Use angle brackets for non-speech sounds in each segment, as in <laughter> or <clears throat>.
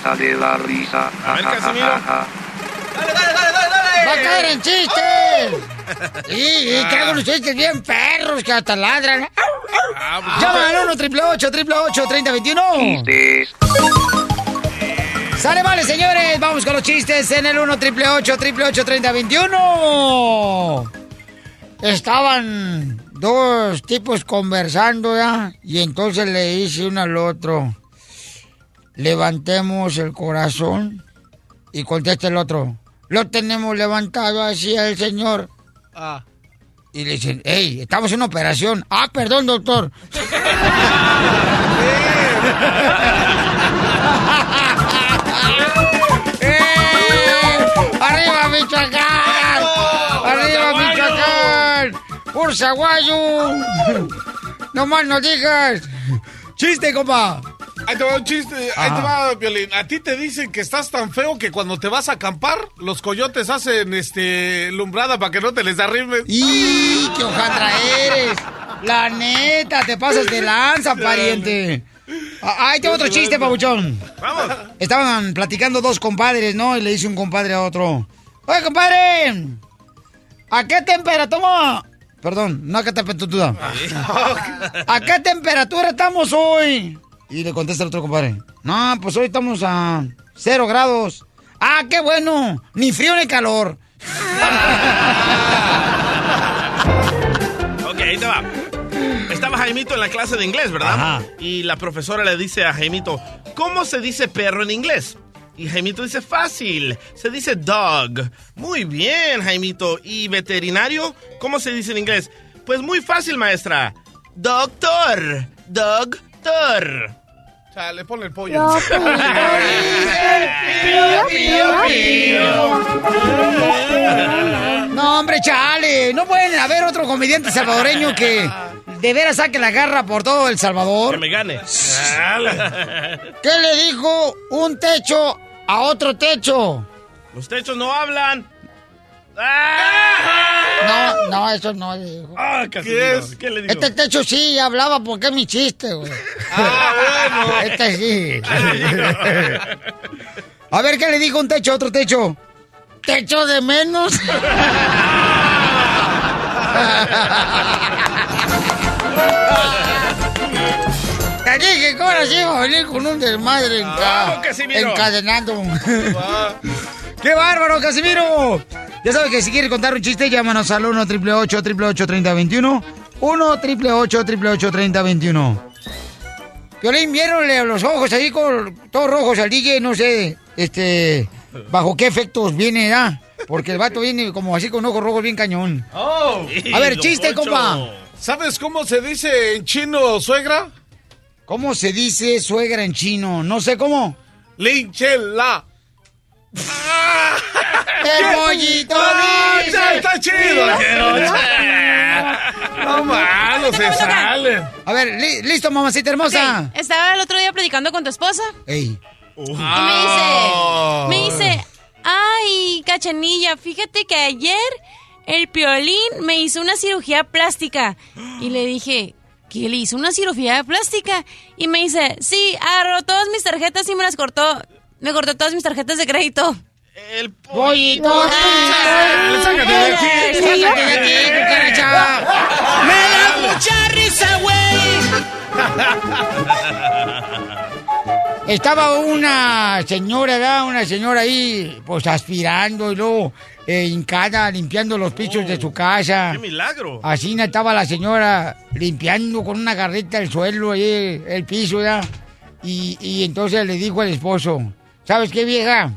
ruleta de la risa. A ver, Casimiro. ¡Va a caer en chiste! <laughs> Sí, y traigo unos chistes bien perros que hasta ladran. Llama al 1 triple 8 triple 8 3021 Sale, vale, señores. Vamos con los chistes en el 1 triple 8 triple 8 3021 Estaban dos tipos conversando, ¿ya? Y entonces le dice uno al otro: Levantemos el corazón. Y contesta el otro: Lo tenemos levantado así el señor. Ah. Y le dicen, hey, estamos en una operación. Ah, perdón, doctor. <laughs> ¡Eh! ¡Arriba, Michoacán! ¡Arriba, Michoacán! ¡Por Zaguayo! <laughs> ¡No más no digas! ¡Chiste, compa! Ahí te va un chiste, ahí te va, Violín. A ti te dicen que estás tan feo que cuando te vas a acampar, los coyotes hacen este lumbrada para que no te les arrimes. ¡Y qué hojandra eres! La neta, te pasas de lanza, pariente. Ah, Ahí tengo otro chiste, pabuchón. Vamos. Estaban platicando dos compadres, ¿no? Y le dice un compadre a otro. Oye, compadre, ¿a qué temperatura? Perdón, no a qué temperatura. ¿A qué temperatura estamos hoy? Y le contesta el otro compadre. No, pues hoy estamos a cero grados. Ah, qué bueno. Ni frío ni calor. <laughs> Ok, ahí te va. Estaba Jaimito en la clase de inglés, ¿verdad? Ajá. Y la profesora le dice a Jaimito, ¿cómo se dice perro en inglés? Y Jaimito dice, fácil, se dice dog. Muy bien, Jaimito. ¿Y veterinario? ¿Cómo se dice en inglés? Pues muy fácil, maestra. Doctor. Doctor. Chale, ponle el pollo. <laughs> No, hombre, chale. No pueden haber otro comediante salvadoreño que de veras saque la garra por todo El Que Salvador. me gane. ¿Qué le dijo un techo a otro techo? Los techos no hablan. No, no, eso no dijo. Ah, Casimiro, es? ¿Qué le digo? Este techo sí hablaba porque es mi chiste, güey. Ah, <laughs> Este sí. <laughs> A ver, ¿qué le dijo un techo a otro techo? ¿Techo de menos? <laughs> Te dije que ahora sí iba a venir con un desmadre enca- Casimiro. encadenando. ¡Qué bárbaro, Casimiro! Ya sabes que si quieres contar un chiste, llámanos al 1 888 3021 1 888 3021 Violín, viéronle los ojos ahí con todos rojos al DJ, no sé, este, bajo qué efectos viene, ¿ah? Porque el vato viene como así con ojos rojos bien cañón. Oh. A ver, chiste, Poncho. compa. ¿Sabes cómo se dice en chino suegra? ¿Cómo se dice suegra en chino? No sé cómo. Linchela. ¡El pollito ¡Ah, dice! ya está chido! No no se sale. A ver, li- listo, mamacita hermosa. Estaba el otro día platicando con tu esposa Ey. y me Ah. dice, me dice, ay, cachanilla, fíjate que ayer el piolín me hizo una cirugía plástica. Y le dije, ¿qué le hizo una cirugía plástica? Y me dice, sí, agarró todas mis tarjetas y me las cortó. Me cortó todas mis tarjetas de crédito. El ¡Pollito! Sácate de aquí. ¡Sácate de aquí, cucaracha! Me da mucha risa, güey. Estaba una señora, ¿verdad? Una señora ahí, pues aspirando y luego eh, hincada, limpiando los pisos de su casa. ¡Qué milagro! Así estaba la señora limpiando con una garrita el suelo, ahí, el piso, ¿ya? Y, y entonces le dijo al esposo, ¿sabes qué, vieja?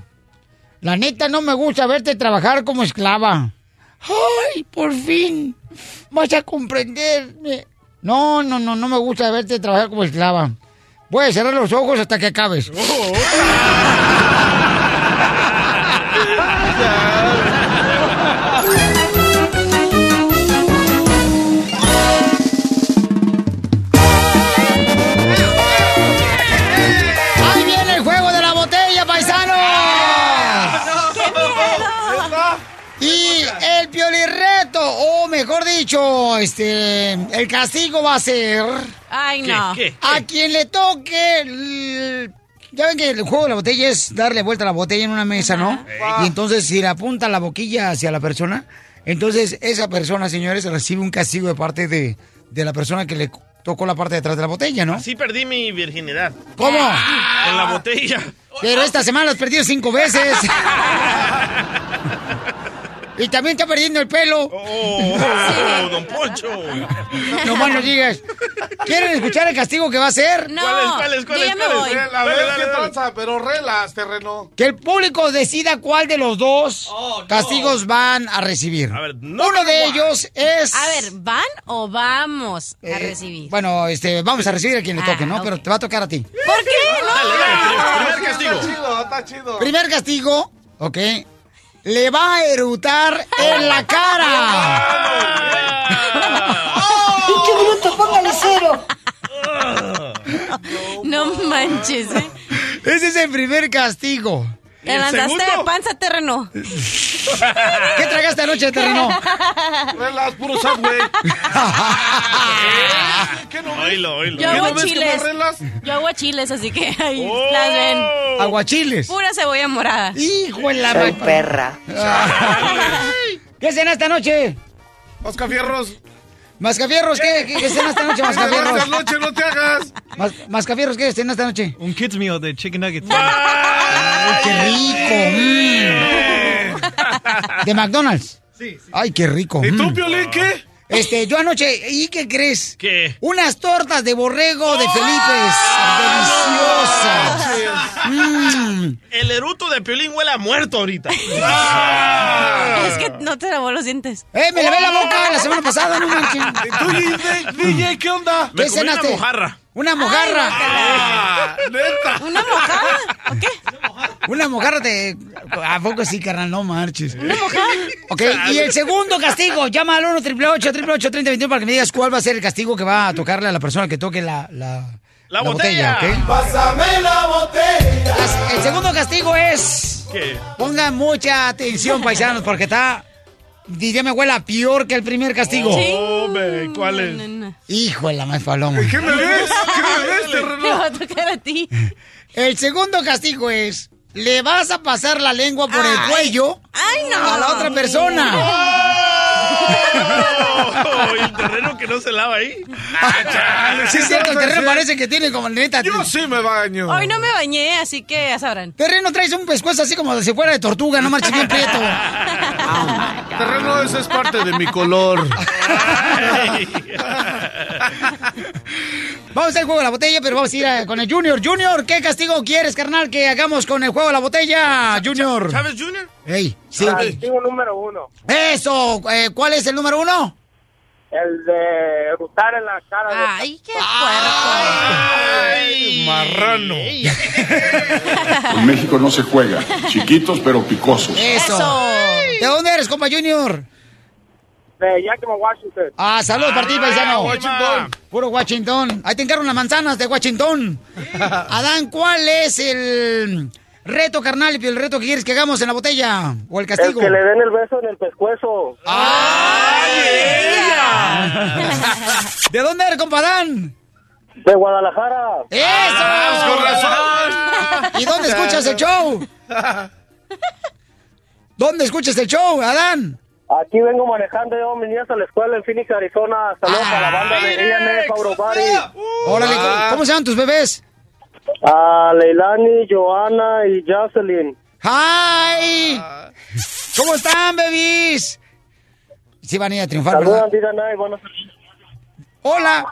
La neta no me gusta verte trabajar como esclava. ¡Ay, por fin! Vas a comprenderme. No, no, no, no me gusta verte trabajar como esclava. Voy a cerrar los ojos hasta que acabes. Dicho, este, el castigo va a ser Ay, no. a quien le toque. Ya ven que el juego de la botella es darle vuelta a la botella en una mesa, ¿no? Y entonces si le apunta la boquilla hacia la persona, entonces esa persona, señores, recibe un castigo de parte de, de la persona que le tocó la parte de atrás de la botella, ¿no? Así perdí mi virginidad. ¿Cómo? Con la botella. Pero esta semana has perdido cinco veces. <laughs> y también está perdiendo el pelo. Oh, don Poncho. <laughs> No más no digas. ¿Quieren escuchar el castigo que va a ser? No, ¿Cuáles, cuáles, cuáles, yo ya me cuáles? voy. A Dale, ver dale, qué dale. tranza, pero relas, terreno. Que el público decida cuál de los dos castigos van a recibir. A ver, no Uno de ellos es... A ver, ¿van o vamos a eh, recibir? Bueno, este, vamos a recibir a quien le Ah, toque, ¿no? ok. Pero te va a tocar a ti. ¿Por qué? No. Dale, dale, primer Está castigo. chido, está chido. Primer castigo, ¿ok? Le va a erutar en la cara. ¡Pinche bruto, póngale cero! No manches, ¿eh? Ese es el primer castigo. Te de segundo? panza terreno. <laughs> ¿Qué tragaste anoche, terreno? Relas, puro subway. ¿Qué no ves? Oílo, oílo. Yo ¿Qué hago chiles. no relas? Yo hago chiles, así que ahí Oh. las ven. Aguachiles. Pura cebolla morada. Hijo en la Soy perra. ¿Qué cena esta noche? Mascafierros. Mascafierros, ¿qué? ¿Qué, qué cena esta noche, <laughs> Esta Mascafierros? noche no te hagas. Mas- Mascafierros, ¿qué cena esta noche? Un kids meal de chicken nuggets. ¡Ay, qué rico! mm. ¿De McDonald's? Sí, ¡Ay, qué rico! ¿Y tú, mm. Piolín, qué? Este, yo anoche, ¿y qué crees? ¿Qué? Unas tortas de borrego de Felipes. Deliciosas. Mm. El eruto de Piolín huele a muerto ahorita. <laughs> Es que no te lavó los dientes. ¡Eh, me lavé la boca la semana pasada, no manches! ¿Y tú, DJ, DJ, qué onda? Me ¿Qué comí una cenaste? mojarra. Una mojarra. Ah, neta. ¿Una mojada? ¿O qué? Una mojarra de... ¿A poco sí, carnal? No marches. ¿Una mojada? Ok, y el segundo castigo, llama al 1 888 3021 para que me digas cuál va a ser el castigo que va a tocarle a la persona que toque la, la, La botella. ¿ok? Pásame la botella. El segundo castigo es... ¿Qué? Pongan mucha atención, paisanos, porque está... Diría mi abuela, peor que el primer castigo. Hombre, ¿cuál es? No, no, no. Hijo de la más paloma. ¿Qué me ves? ¿Qué me ves, <laughs> Te va a tocar a ti. El segundo castigo es... Le vas a pasar la lengua por el Ay. cuello ¡Ay, no! a la otra persona. Oh, y el <laughs> terreno que no se lava ahí. Sí, es cierto, el terreno parece que tiene como neta. Yo sí me baño. Hoy no me bañé, así que ya sabrán. Terreno traes un pescuezo así como si fuera de tortuga, no marches bien prieto. Terreno, ese es parte de mi color. <laughs> Vamos a hacer el juego de la botella, pero vamos a ir a- con el Junior. Junior, ¿qué castigo quieres, carnal, que hagamos con el juego de la botella, Junior? ¿Sabes, Junior? Ey, sí. Castigo número uno. Eso, eh, ¿cuál es el número uno? El de erutar en la cara de... Ay, qué puerco. Ay, Marrano. En México no se juega. Chiquitos pero picosos. Eso. Eso. ¿De dónde eres, compa Junior? De Yakima, Washington. Ah, saludos para ti, paisano. Washington. Puro Washington. Ahí te encargo unas manzanas de Washington. Adán, ¿cuál es el reto, carnal, y el reto que quieres que hagamos en la botella? ¿O el El castigo? que le den el beso en el pescuezo. <laughs> ¿De dónde eres, compa Adán? De Guadalajara. ¡Eso! Con razón. ¿Y dónde escuchas el show? ¿Dónde escuchas el show, Adán? Aquí vengo manejando yo mis niñas a la escuela en Phoenix, Arizona. Saludos a la banda de Body. Órale, ¿cómo se llaman tus bebés? A Leilani, Joana y Jocelyn. ¡Hi! ¿Cómo están, bebis? Sí van a ir a triunfar, ¿verdad? Hola.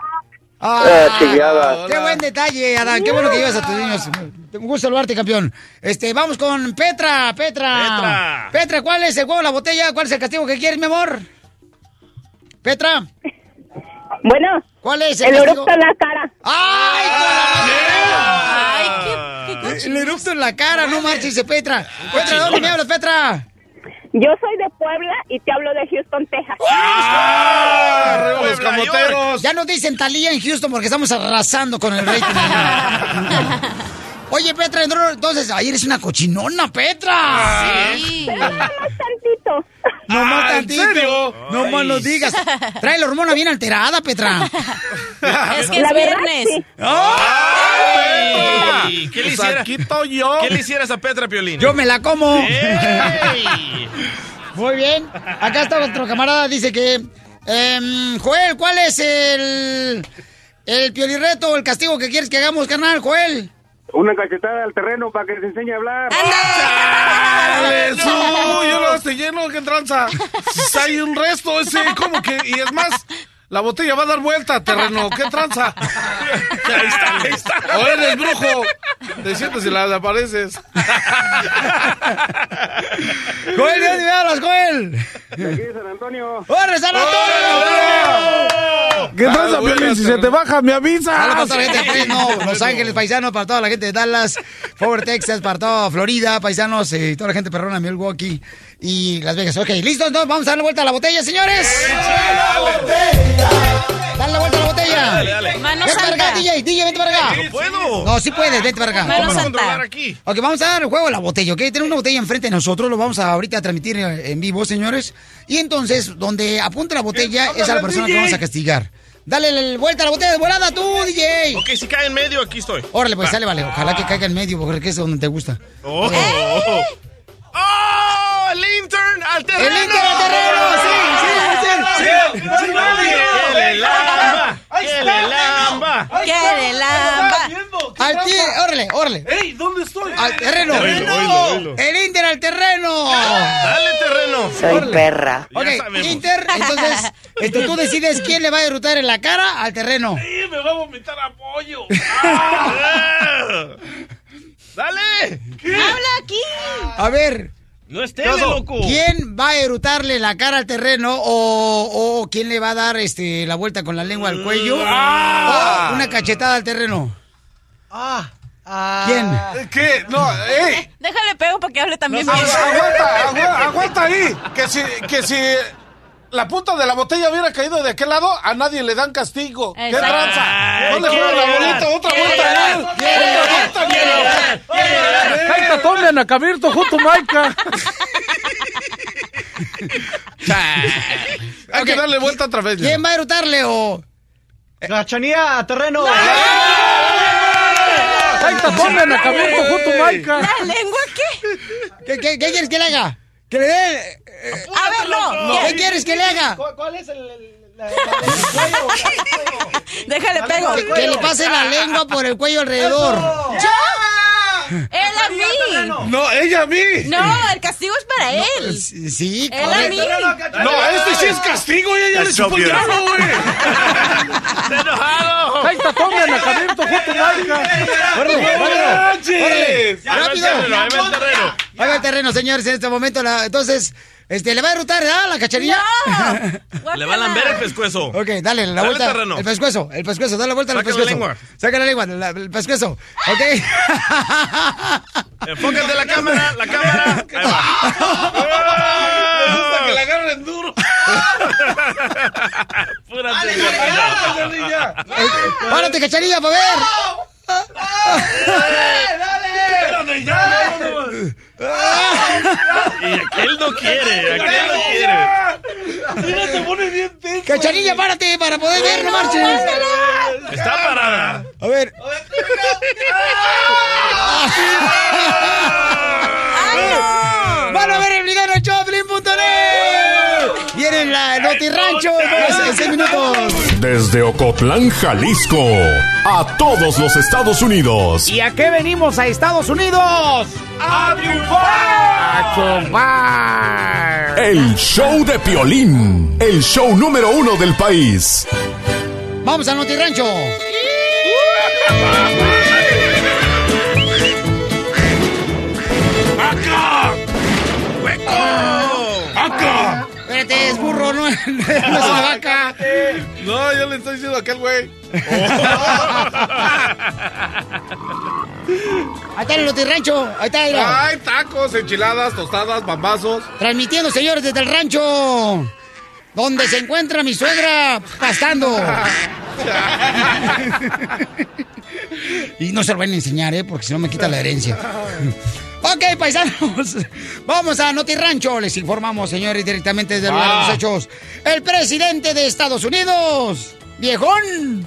Eh, chiviada. qué buen detalle, Adán. Qué bueno que llevas a tus niños. Un gusto saludarte, campeón. Este, vamos con Petra, Petra. Petra. Petra, ¿cuál es el juego, la botella? ¿Cuál es el castigo que quieres, mi amor? Petra. Bueno. ¿Cuál es El castigo? eructo en la cara. ¡Ay, Ay, qué, qué El eructo en la cara, no marches, dice Petra. Petra, ¿dónde me hablas, Petra? Yo soy de Puebla y te hablo de Houston, Texas. ¡Arriba los camoteros! Ya nos dicen Talía en Houston porque estamos arrasando con el rating. <laughs> Oye, Petra, entonces, ahí eres una cochinona, Petra. Sí. Pero nada más tantito. No más Ah, ¿en tantito. serio? No más lo digas. Trae la hormona bien alterada, Petra. <laughs> Es que La es verdad, viernes. sí. ¡Ay! ¿Qué le Pues hiciera? aquí estoy yo. ¿Qué le hicieras a Petra Piolín? Yo me la como. ¡Ey! <laughs> Muy bien. Acá está nuestro camarada. Dice que. em, Joel, ¿cuál es el. El piolirreto, el castigo que quieres que hagamos, carnal, Joel? Una cachetada al terreno para que se enseñe a hablar. ¡Dale, su! Yo lo estoy lleno, qué tranza. <laughs> Si hay un resto ese, ¿cómo que? Y es más, la botella va a dar vuelta, terreno, qué tranza. <laughs> Ahí está, ahí está. O eres brujo. Te sientes y la apareces. <laughs> Joel, ¿de dónde me hablas, Joel? De aquí de San Antonio. ¡Corre, San Antonio! ¿Qué tranza, Piolín? Si se te baja, me Dale para avisas. toda la gente de Fresno, <laughs> Los Ángeles, paisanos, para toda la gente de Dallas, Fort Texas, para toda Florida, paisanos, eh, y toda la gente perrona, Milwaukee y Las Vegas. Ok, ¿listos? Entonces vamos a darle vuelta a la botella, señores. Dale la vuelta a la botella. Dale, dale. Mano Vente para acá, santa. DJ, DJ, vente para acá. ¡No puedo! No, sí puedes, vente para acá. Mano santa. controlar aquí. Ok, vamos a dar el juego de la botella, ¿ok? Tenemos una botella enfrente de nosotros, lo vamos a ahorita a transmitir eh, en vivo, señores. Y entonces, donde apunte la botella es a la persona que vamos a castigar. Dale la vuelta a la botella de volada tú, DJ. Ok, si cae en medio, aquí estoy. Órale, pues Va. sale, vale. Ojalá que caiga en medio, porque es donde te gusta. ¡Oh! ¡Oh! ¡Oh! ¡El intern al terreno! ¡El Inter al terreno! ¡Sí, sí, sí! sí, sí. ¡Que le lamba! ¡Que le lamba! ¡Que le lamba! Al ti, órale, órale. ¡Ey! ¿Dónde estoy? Al terreno. El Inter al terreno. ¡Dale, terreno! Soy perra. Ok. Inter, entonces, <laughs> este, tú decides quién le va a derrotar en la cara al terreno. ¡Sí, me va a vomitar apoyo! <laughs> ¡Ah! ¡Dale! ¡Habla aquí! A ver, ¡No estés loco! ¿quién va a erutarle la cara al terreno o, o quién le va a dar este, la vuelta con la lengua al cuello o una cachetada al terreno? ¿Quién? ¿Qué? No, ¡ey! Déjale pego para que hable también. Agu- Aguanta, agu- aguanta ahí. Que si, que si la punta de la botella hubiera caído de aquel lado, a nadie le dan castigo. ¿Qué Exacto. tranza? Ay, ¿Dónde quiere juega la bolita? Otra vuelta. llorar. Ahí está Tommy Anacabirto, junto Maica. <laughs> Hay que darle vuelta otra vez. ¿Quién va a erutarle o...? La chanía a terreno. Ahí está Tommy Anacabirto, junto Maica. ¿La lengua qué? ¿Qué, qué, qué quieres que le haga? ¿Que le dé...? Eh, A ver, no. ¿Qué quieres que le haga? ¿Cuál, cuál es el, el- la- la- <laughs> el cuello? Déjale pego. Que le pase la lengua por el cuello alrededor. ¿Yo? ¡Él a mí! No, ella a mí. No, el castigo es para él. Sí, Él a mí. No, este sí es castigo y ella le chupó el diablo, güey. <laughs> ¡Está enojado! Ahí está Tommy Anacabirto, junto Maica. ¡Órale, rápido! ¡Órale! Ahí va el ¡Rápido! va el terreno. Ahí va el terreno, señores, en este momento. la- entonces, este, ¿le va a derrotar, ¿verdad, la cacharilla? <laughs> Le va a lamber el pescuezo. Ok, dale, la Dale vuelta. terreno. El pescuezo, el pescuezo, dale la vuelta al Saca la pescuezo. lengua. Saca la lengua, la- el pescuezo. Ok. <laughs> Enfócate la cámara, la cámara. <laughs> Ahí va. Hasta que la agarren duro. Pura Cacharilla. Párate, cacharilla, para ver. Espérate, ya. <laughs> Y aquel no quiere, aquel no quiere. Mira, se pone bien tenso. Cacharilla, párate para poder ver, no marches. Está parada. A ver. <laughs> van a ver el video en el showplin.net. Viene ¡Eh! la Noti Rancho pues, en 6 minutos. Desde Ocotlán, Jalisco, a todos los Estados Unidos. ¿Y a qué venimos a Estados Unidos? ¡A. El show de Piolín, el show número uno del país. ¡Vamos a Noti Rancho! ¡Acá! ¡Acá! Espérate, es burro, no, no es <laughs> una vaca. No, yo le estoy diciendo a aquel güey. <laughs> Ahí está el Noti Rancho. Ahí está, mira. Ay, tacos, enchiladas, tostadas, bambazos. Transmitiendo, señores, desde el rancho. Donde se encuentra mi suegra pastando. <laughs> y no se lo van a enseñar, ¿eh? Porque si no me quita la herencia. Ok, paisanos. <laughs> Vamos a Noti Rancho. Les informamos, señores, directamente desde el lugar de los hechos. El presidente de Estados Unidos, viejón,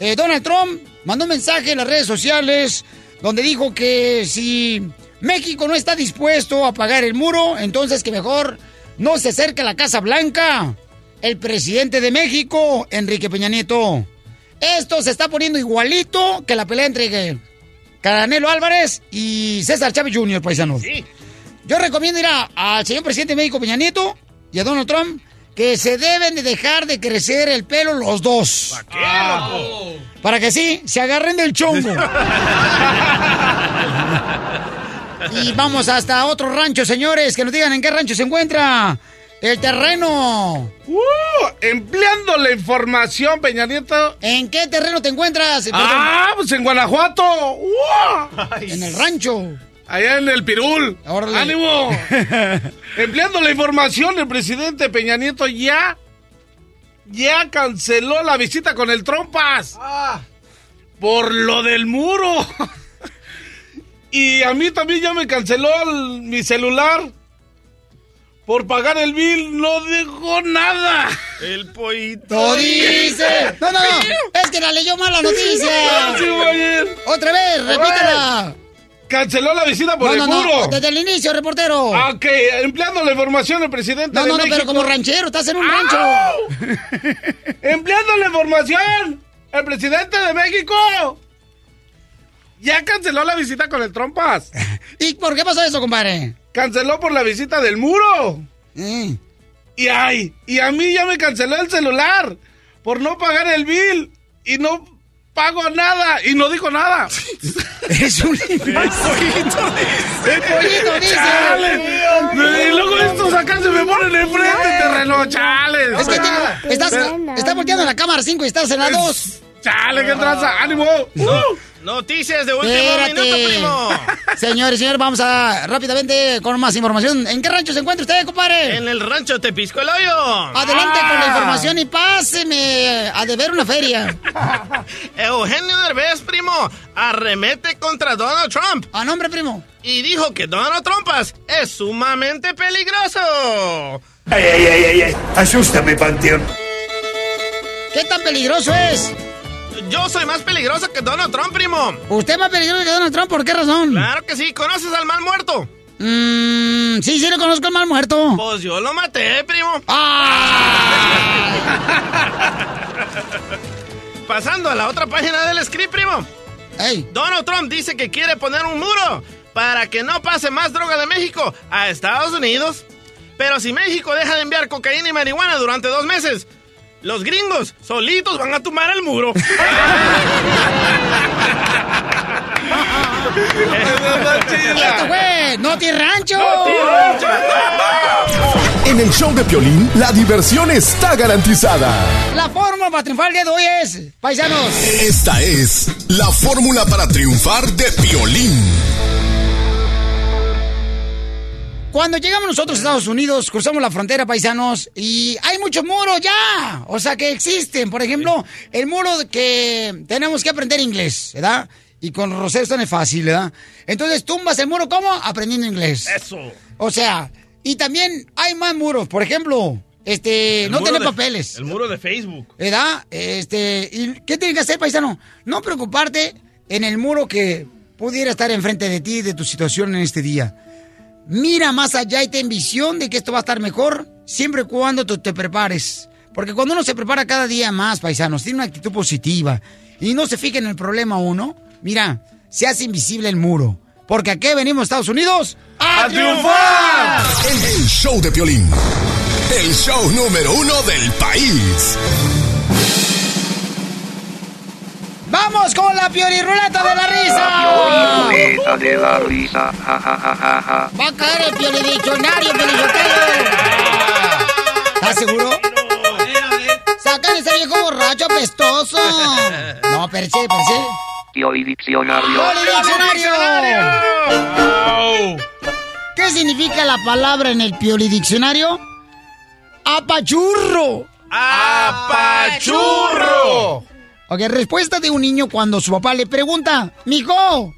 eh, Donald Trump, mandó un mensaje en las redes sociales donde dijo que si México no está dispuesto a pagar el muro, entonces que mejor no se acerque a la Casa Blanca. El presidente de México, Enrique Peña Nieto. Esto se está poniendo igualito que la pelea entre Canelo Álvarez y César Chávez Jr., paisanos. Yo recomiendo ir a- al señor presidente de México, Peña Nieto, y a Donald Trump, que se deben de dejar de crecer el pelo los dos. ¿Qué, loco? Para que sí, se agarren del chongo. <laughs> y vamos hasta otro rancho, señores, que nos digan en qué rancho se encuentra el terreno. Uh, empleando la información, Peña Nieto. ¿En qué terreno te encuentras? Ah, pues en Guanajuato. Uh. En el rancho. Allá en el Pirul. Órale. ¡Ánimo! <laughs> Empleando la información, el presidente Peña Nieto ya, ya canceló la visita con el Trompas. Por lo del muro. <laughs> y a mí también ya me canceló el- mi celular. Por pagar el bill, no dejó nada. El pollito. ¡No dice! No, no, no. Es que la leyó mal la noticia. Sí. Otra vez, repítela. Canceló la visita por No, el no, muro. no. Desde el inicio, reportero. Ah, Ok, empleando la información, el presidente No, de no, no, México. pero como ranchero, estás en un rancho. ¡Au! <laughs> empleando la información, el presidente de México ya canceló la visita con el Trompas. <laughs> ¿Y por qué pasó eso, compadre? Canceló por la visita del muro. Mm. Y ay, y a mí ya me canceló el celular por no pagar el bill y no pago nada y no dijo nada. <laughs> Es un <laughs> El pollito dice. Y luego estos acá se me ponen enfrente, terreno, chales. Es que te- estás, estás volteando la cámara 5 y estás en la 2. Chale, qué traza, ánimo. Noticias de último Espérate. minuto, primo. Señores, señores, vamos a rápidamente con más información. ¿En qué rancho se encuentra usted, compadre? En el rancho Tepisco el Hoyo. Adelante con la Ah. información y páseme a deber una feria. <laughs> Eugenio Derbez, primo, arremete contra Donald Trump. A nombre, primo. Y dijo que Donald Trumpas es sumamente peligroso. Ay, ay, ay, ay, ay. Asústame, Panteón. ¿Qué tan peligroso es? Yo soy más peligroso que Donald Trump, primo. ¿Usted es más peligroso que Donald Trump? ¿Por qué razón? Claro que sí. ¿Conoces al mal muerto? Mmm, sí, sí lo conozco al mal muerto. Pues yo lo maté, primo. <laughs> Pasando a la otra página del script, primo. Donald Trump dice que quiere poner un muro para que no pase más droga de México a Estados Unidos. Pero si México deja de enviar cocaína y marihuana durante dos meses, los gringos solitos van a tumbar el muro. <laughs> Esto fue Noti Rancho. En el show de Piolín, la diversión está garantizada. La fórmula para triunfar el día de hoy es, paisanos. Esta es la fórmula para triunfar de Piolín. Cuando llegamos nosotros a Estados Unidos, cruzamos la frontera, paisanos, y hay muchos muros ya. O sea, que existen. Por ejemplo, el muro que tenemos que aprender inglés, ¿verdad? Y con Rosero no es fácil, ¿verdad? Entonces, tumbas el muro, ¿cómo? Aprendiendo inglés. Eso. O sea, y también hay más muros. Por ejemplo, este, El no tener de- papeles. El muro de Facebook. ¿Verdad? Este, ¿y qué tienes que hacer, paisano? No preocuparte en el muro que pudiera estar enfrente de ti, de tu situación en este día. Mira más allá y ten visión de que esto va a estar mejor siempre y cuando tú te prepares. Porque cuando uno se prepara cada día más, paisanos, tiene una actitud positiva y no se fija en el problema uno, mira, se hace invisible el muro. Porque aquí venimos, Estados Unidos, a, triunfar. El show de Piolín. El show número uno del país. ¡Vamos con la Ruleta de la risa! Ruleta de la risa. Ja, ja, ja, ja, ja. Va a caer el piolidiccionario, piolizotelo. ¿Estás seguro? Sacan ese viejo borracho apestoso. No, perche, perche. Pioli diccionario. ¡Piolidiccionario! ¿Qué significa la palabra en el piolidiccionario? ¡Apachurro! ¡Apachurro! Ok, respuesta de un niño cuando su papá le pregunta, Mijo,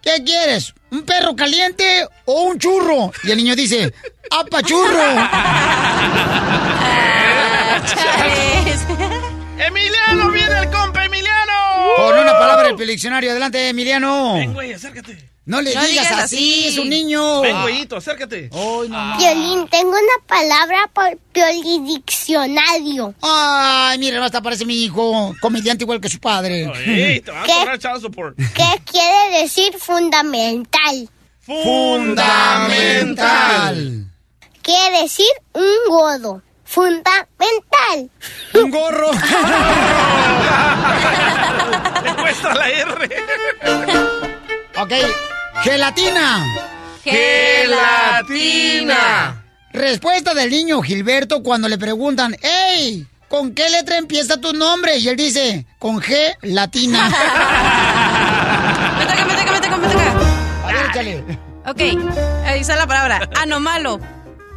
¿qué quieres? ¿Un perro caliente o un churro? Y el niño dice, ¡apachurro! <laughs> <laughs> ¡Emiliano, viene el compa, Emiliano! Con una palabra del diccionario. Adelante, Emiliano. Ven, güey, acércate. No le No digas, digas así, así. es un niño. Ven, güeyito, acércate. Ay, no, no. Piolín, tengo una palabra por piolidiccionario. Ay, mira, hasta parece mi hijo, comediante igual que su padre. Te ¿Qué? cobrar child support. ¿Qué quiere decir fundamental? Fundamental. Quiere decir un godo. Fundamental. Un gorro. <laughs> Te cuesta la R. ok, gelatina. ¡Gelatina! Respuesta del niño Gilberto cuando le preguntan, ¡Ey! ¿Con qué letra empieza tu nombre? Y él dice, con G latina. <laughs> Me toca, me toca, me toca, me toca. A ver, échale. Ok, ahí está la palabra. Anomalo.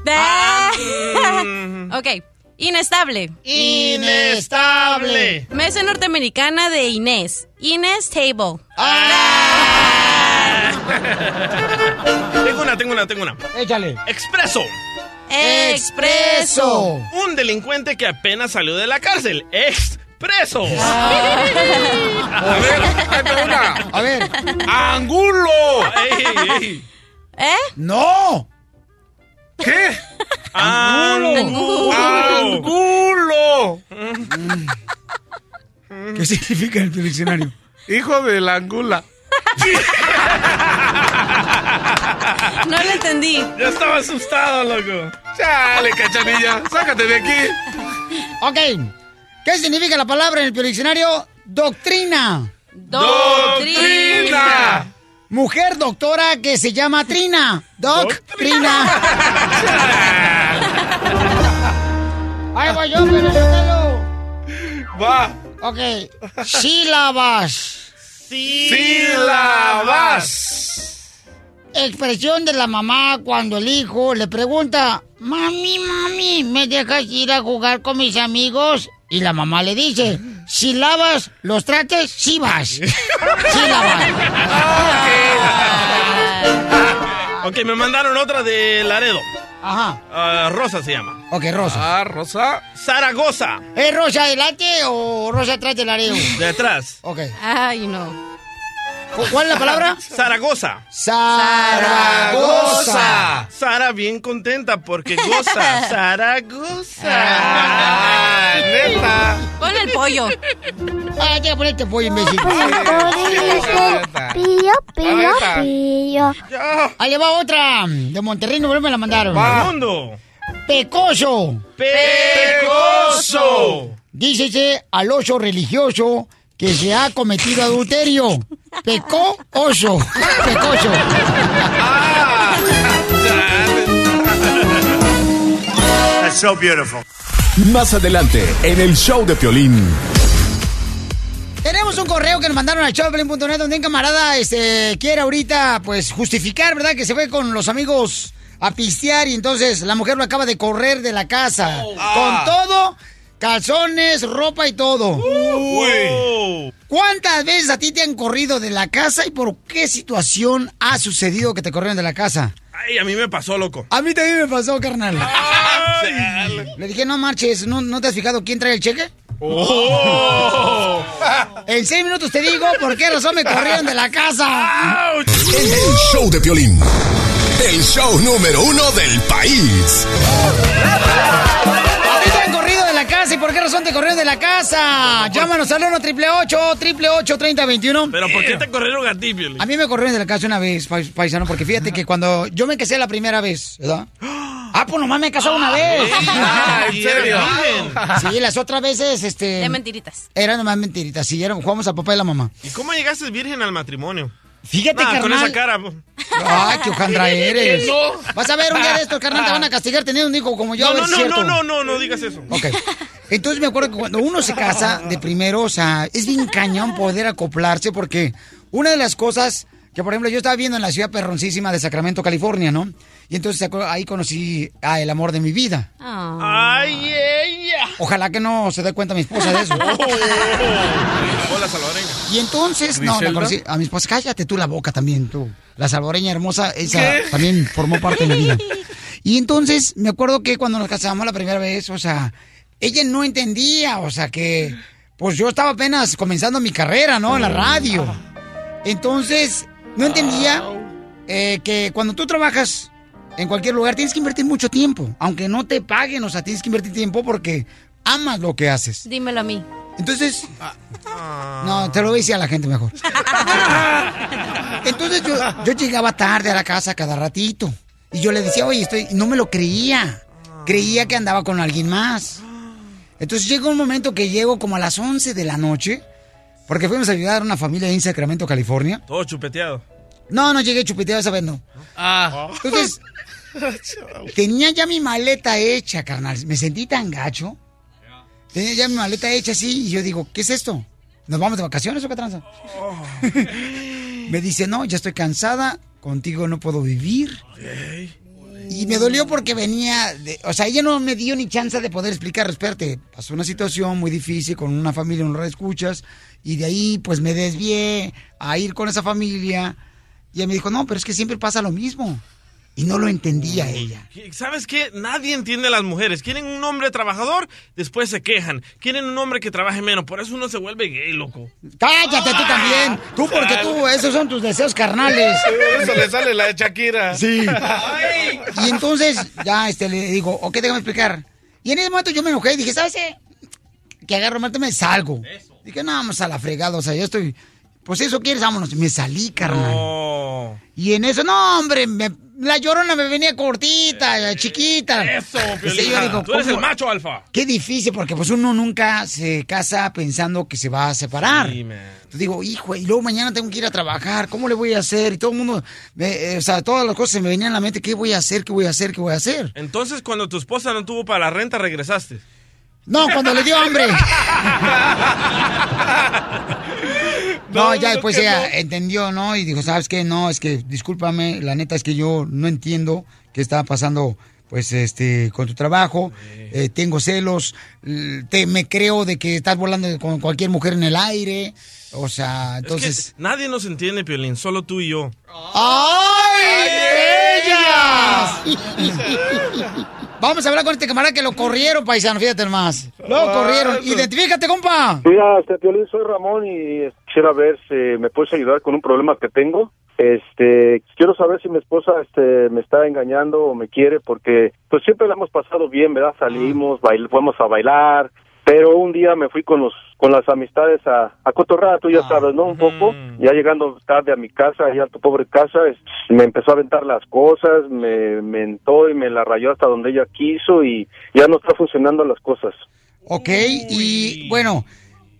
Ah, <laughs> ok, inestable. Inestable. Mesa norteamericana de Inés. Inés Table. <laughs> Tengo una, tengo una, tengo una. Échale. Expreso. Expreso. Un delincuente que apenas salió de la cárcel. Expreso. A ver, una. A ver. ¡Angulo! Ey, ey. ¿Eh? ¡No! ¿Qué? Angulo. ¡Angulo! ¿Qué significa el diccionario? Hijo de la angula. <laughs> No lo entendí. Ya estaba asustado, loco. Chale, cachanilla. Sácate de aquí. Ok. ¿Qué significa la palabra en el diccionario? Doctrina. ¡Doctrina! Mujer doctora que se llama Trina. Doctrina. Ahí voy yo, pero Va. Ok. Sílabas. Sílabas. Expresión de la mamá cuando el hijo le pregunta, mami, mami, ¿me dejas ir a jugar con mis amigos? Y la mamá le dice, si lavas los trates, sí vas. <laughs> Sí lavas. Ok, me mandaron otra de Laredo. Ajá. Ah, Rosa se llama. Ok, Rosa. Ah, Rosa. Zaragoza. ¿Es Rosa adelante o Rosa atrás del areo? De atrás. Ok. Ay, no. ¿Cu- ¿Cuál es la palabra? <laughs> Zaragoza. Zaragoza. Sara bien contenta porque goza. <laughs> Zaragoza. Ah, neta. Pon el pollo. Ah, ya ponete pollo, imbécil. Pío, pío, pío. Ahí le va otra. De Monterrey, no me la mandaron. Mundo. Pecoso. Pecoso. Dícese al oso religioso que se ha cometido adulterio. Pecó oso. Pecoso. That's so beautiful. Más adelante, en el show de Piolín. Tenemos un correo que nos mandaron a showplane.net donde un camarada este, quiere ahorita pues justificar, ¿verdad? Que se fue con los amigos a pistear y entonces la mujer lo acaba de correr de la casa. Con todo, calzones, ropa y todo. Uy. ¿Cuántas veces a ti te han corrido de la casa y por qué situación ha sucedido que te corrieron de la casa? Ay, a mí me pasó, loco. A mí también me pasó, carnal. Chale. <laughs> Le dije, no marches, ¿no, no te has fijado quién trae el cheque? Oh. En seis minutos te digo por qué razón me corrieron de la casa. Ouch. El show de Piolín. El show número uno del país. Casa y por qué razón te corrieron de la casa? Llámanos al 1 888 3021 Pero ¿por qué te corrieron a ti, Piolín? A mí me corrieron de la casa una vez, pa- paisano, porque fíjate que cuando yo me casé la primera vez, ¿verdad? <gasps> Ah, pues nomás me he casado una vez. Ah, <laughs> ¿en serio? Sí, las otras veces, este... De mentiritas. Eran nomás mentiritas, sí, eran, jugamos a papá y la mamá. ¿Y cómo llegaste virgen al matrimonio? Fíjate, Nah, con carnal. esa cara. Ay, qué hojandra <laughs> eres. No. Vas a ver un día de estos, carnal, te van a castigar teniendo un hijo como yo. a No, ver no, no, no, no, no, no digas eso. Ok. Entonces me acuerdo que cuando uno se casa de primero, o sea, es bien cañón poder acoplarse porque una de las cosas que, por ejemplo, yo estaba viendo en la ciudad perroncísima de Sacramento, California, ¿no? Y entonces ahí conocí a el amor de mi vida. Ay, ella. Ojalá que no se dé cuenta mi esposa de eso. <laughs> Hola, salvadoreña. Y entonces, no, la conocí a mi esposa. Cállate tú la boca también, tú. La salvadoreña hermosa, esa ¿Qué? también formó parte de mi vida. <laughs> Y entonces, me acuerdo que cuando nos casamos la primera vez, o sea, ella no entendía, o sea, que pues yo estaba apenas comenzando mi carrera, ¿no? En la radio. Entonces, no entendía eh, que cuando tú trabajas en cualquier lugar tienes que invertir mucho tiempo, aunque no te paguen, o sea, tienes que invertir tiempo porque amas lo que haces. Dímelo a mí. Entonces, no, te lo voy a decir a la gente mejor. <laughs> Entonces yo, yo llegaba tarde a la casa cada ratito. Y yo le decía, oye, estoy. no me lo creía. Creía que andaba con alguien más. Entonces llega un momento que llego como a las 11 de la noche. Porque fuimos a ayudar a una familia en Sacramento, California. Todo chupeteado. No, no llegué chupeteado esa vez, no. Entonces, <laughs> tenía ya mi maleta hecha, carnal. Me sentí tan gacho. Tenía ya mi maleta hecha así y yo digo, ¿qué es esto? ¿Nos vamos de vacaciones o qué tranza? <laughs> me dice, no, ya estoy cansada, contigo no puedo vivir. Y me dolió porque venía, de- o sea, ella no me dio ni chance de poder explicar, respete, pasó una situación muy difícil con una familia, un escuchas, y de ahí pues me desvié a ir con esa familia. Y ella me dijo, no, pero es que siempre pasa lo mismo. Y no lo entendía ella. ¿Sabes qué? Nadie entiende a las mujeres. Quieren un hombre trabajador, después se quejan. Quieren un hombre que trabaje menos. Por eso uno se vuelve gay, loco. Cállate tú también. Tú porque tú, esos son tus deseos carnales. Eso le sale la de Shakira. Sí. <laughs> Y entonces, ya este, le digo, ok, déjame explicar. Y en ese momento yo me enojé y dije, ¿sabes qué? Que agarro, Marta, me salgo. Dije, no, vamos a la fregada, o sea, yo estoy... Pues eso quieres, vámonos. Me salí, carnal. Y en eso, no, hombre, me- la llorona me venía cortita, chiquita. Eso, Este, yo digo, Tú eres el macho alfa. Qué difícil, porque pues uno nunca se casa pensando que se va a separar. Sí. Entonces digo, hijo, y luego mañana tengo que ir a trabajar, ¿cómo le voy a hacer? Y todo el mundo, me- eh, o sea, todas las cosas se me venían a la mente, ¿qué voy a hacer? ¿Qué voy a hacer? ¿Qué voy a hacer? Entonces, cuando tu esposa no tuvo para la renta, regresaste. No, cuando le dio hambre. <laughs> No, ya después ella entendió, ¿no? Y dijo, ¿sabes qué? No, es que, discúlpame, la neta es que yo no entiendo qué está pasando, pues, este, con tu trabajo. Eh, tengo celos, te, me creo de que estás volando con cualquier mujer en el aire. O sea, entonces... Es que nadie nos entiende, Piolín, solo tú y yo. ¡Ay, ellas! <laughs> Vamos a hablar con este camarada que lo corrieron, paisano, fíjate más. Lo corrieron. Identifícate, compa. Mira, este, Piolín, soy Ramón y eh, quisiera ver si me puedes ayudar con un problema que tengo. Este, quiero saber si mi esposa este, me está engañando o me quiere porque pues siempre la hemos pasado bien, ¿verdad? Salimos, bail fuimos a bailar, pero un día me fui con los con las amistades a, a cotorrar, tú ya sabes, ¿no? Un poco. Ya llegando tarde a mi casa, ya a tu pobre casa, es- me empezó a aventar las cosas, me mentó y me la rayó hasta donde ella quiso y ya no está funcionando las cosas. Ok, y bueno,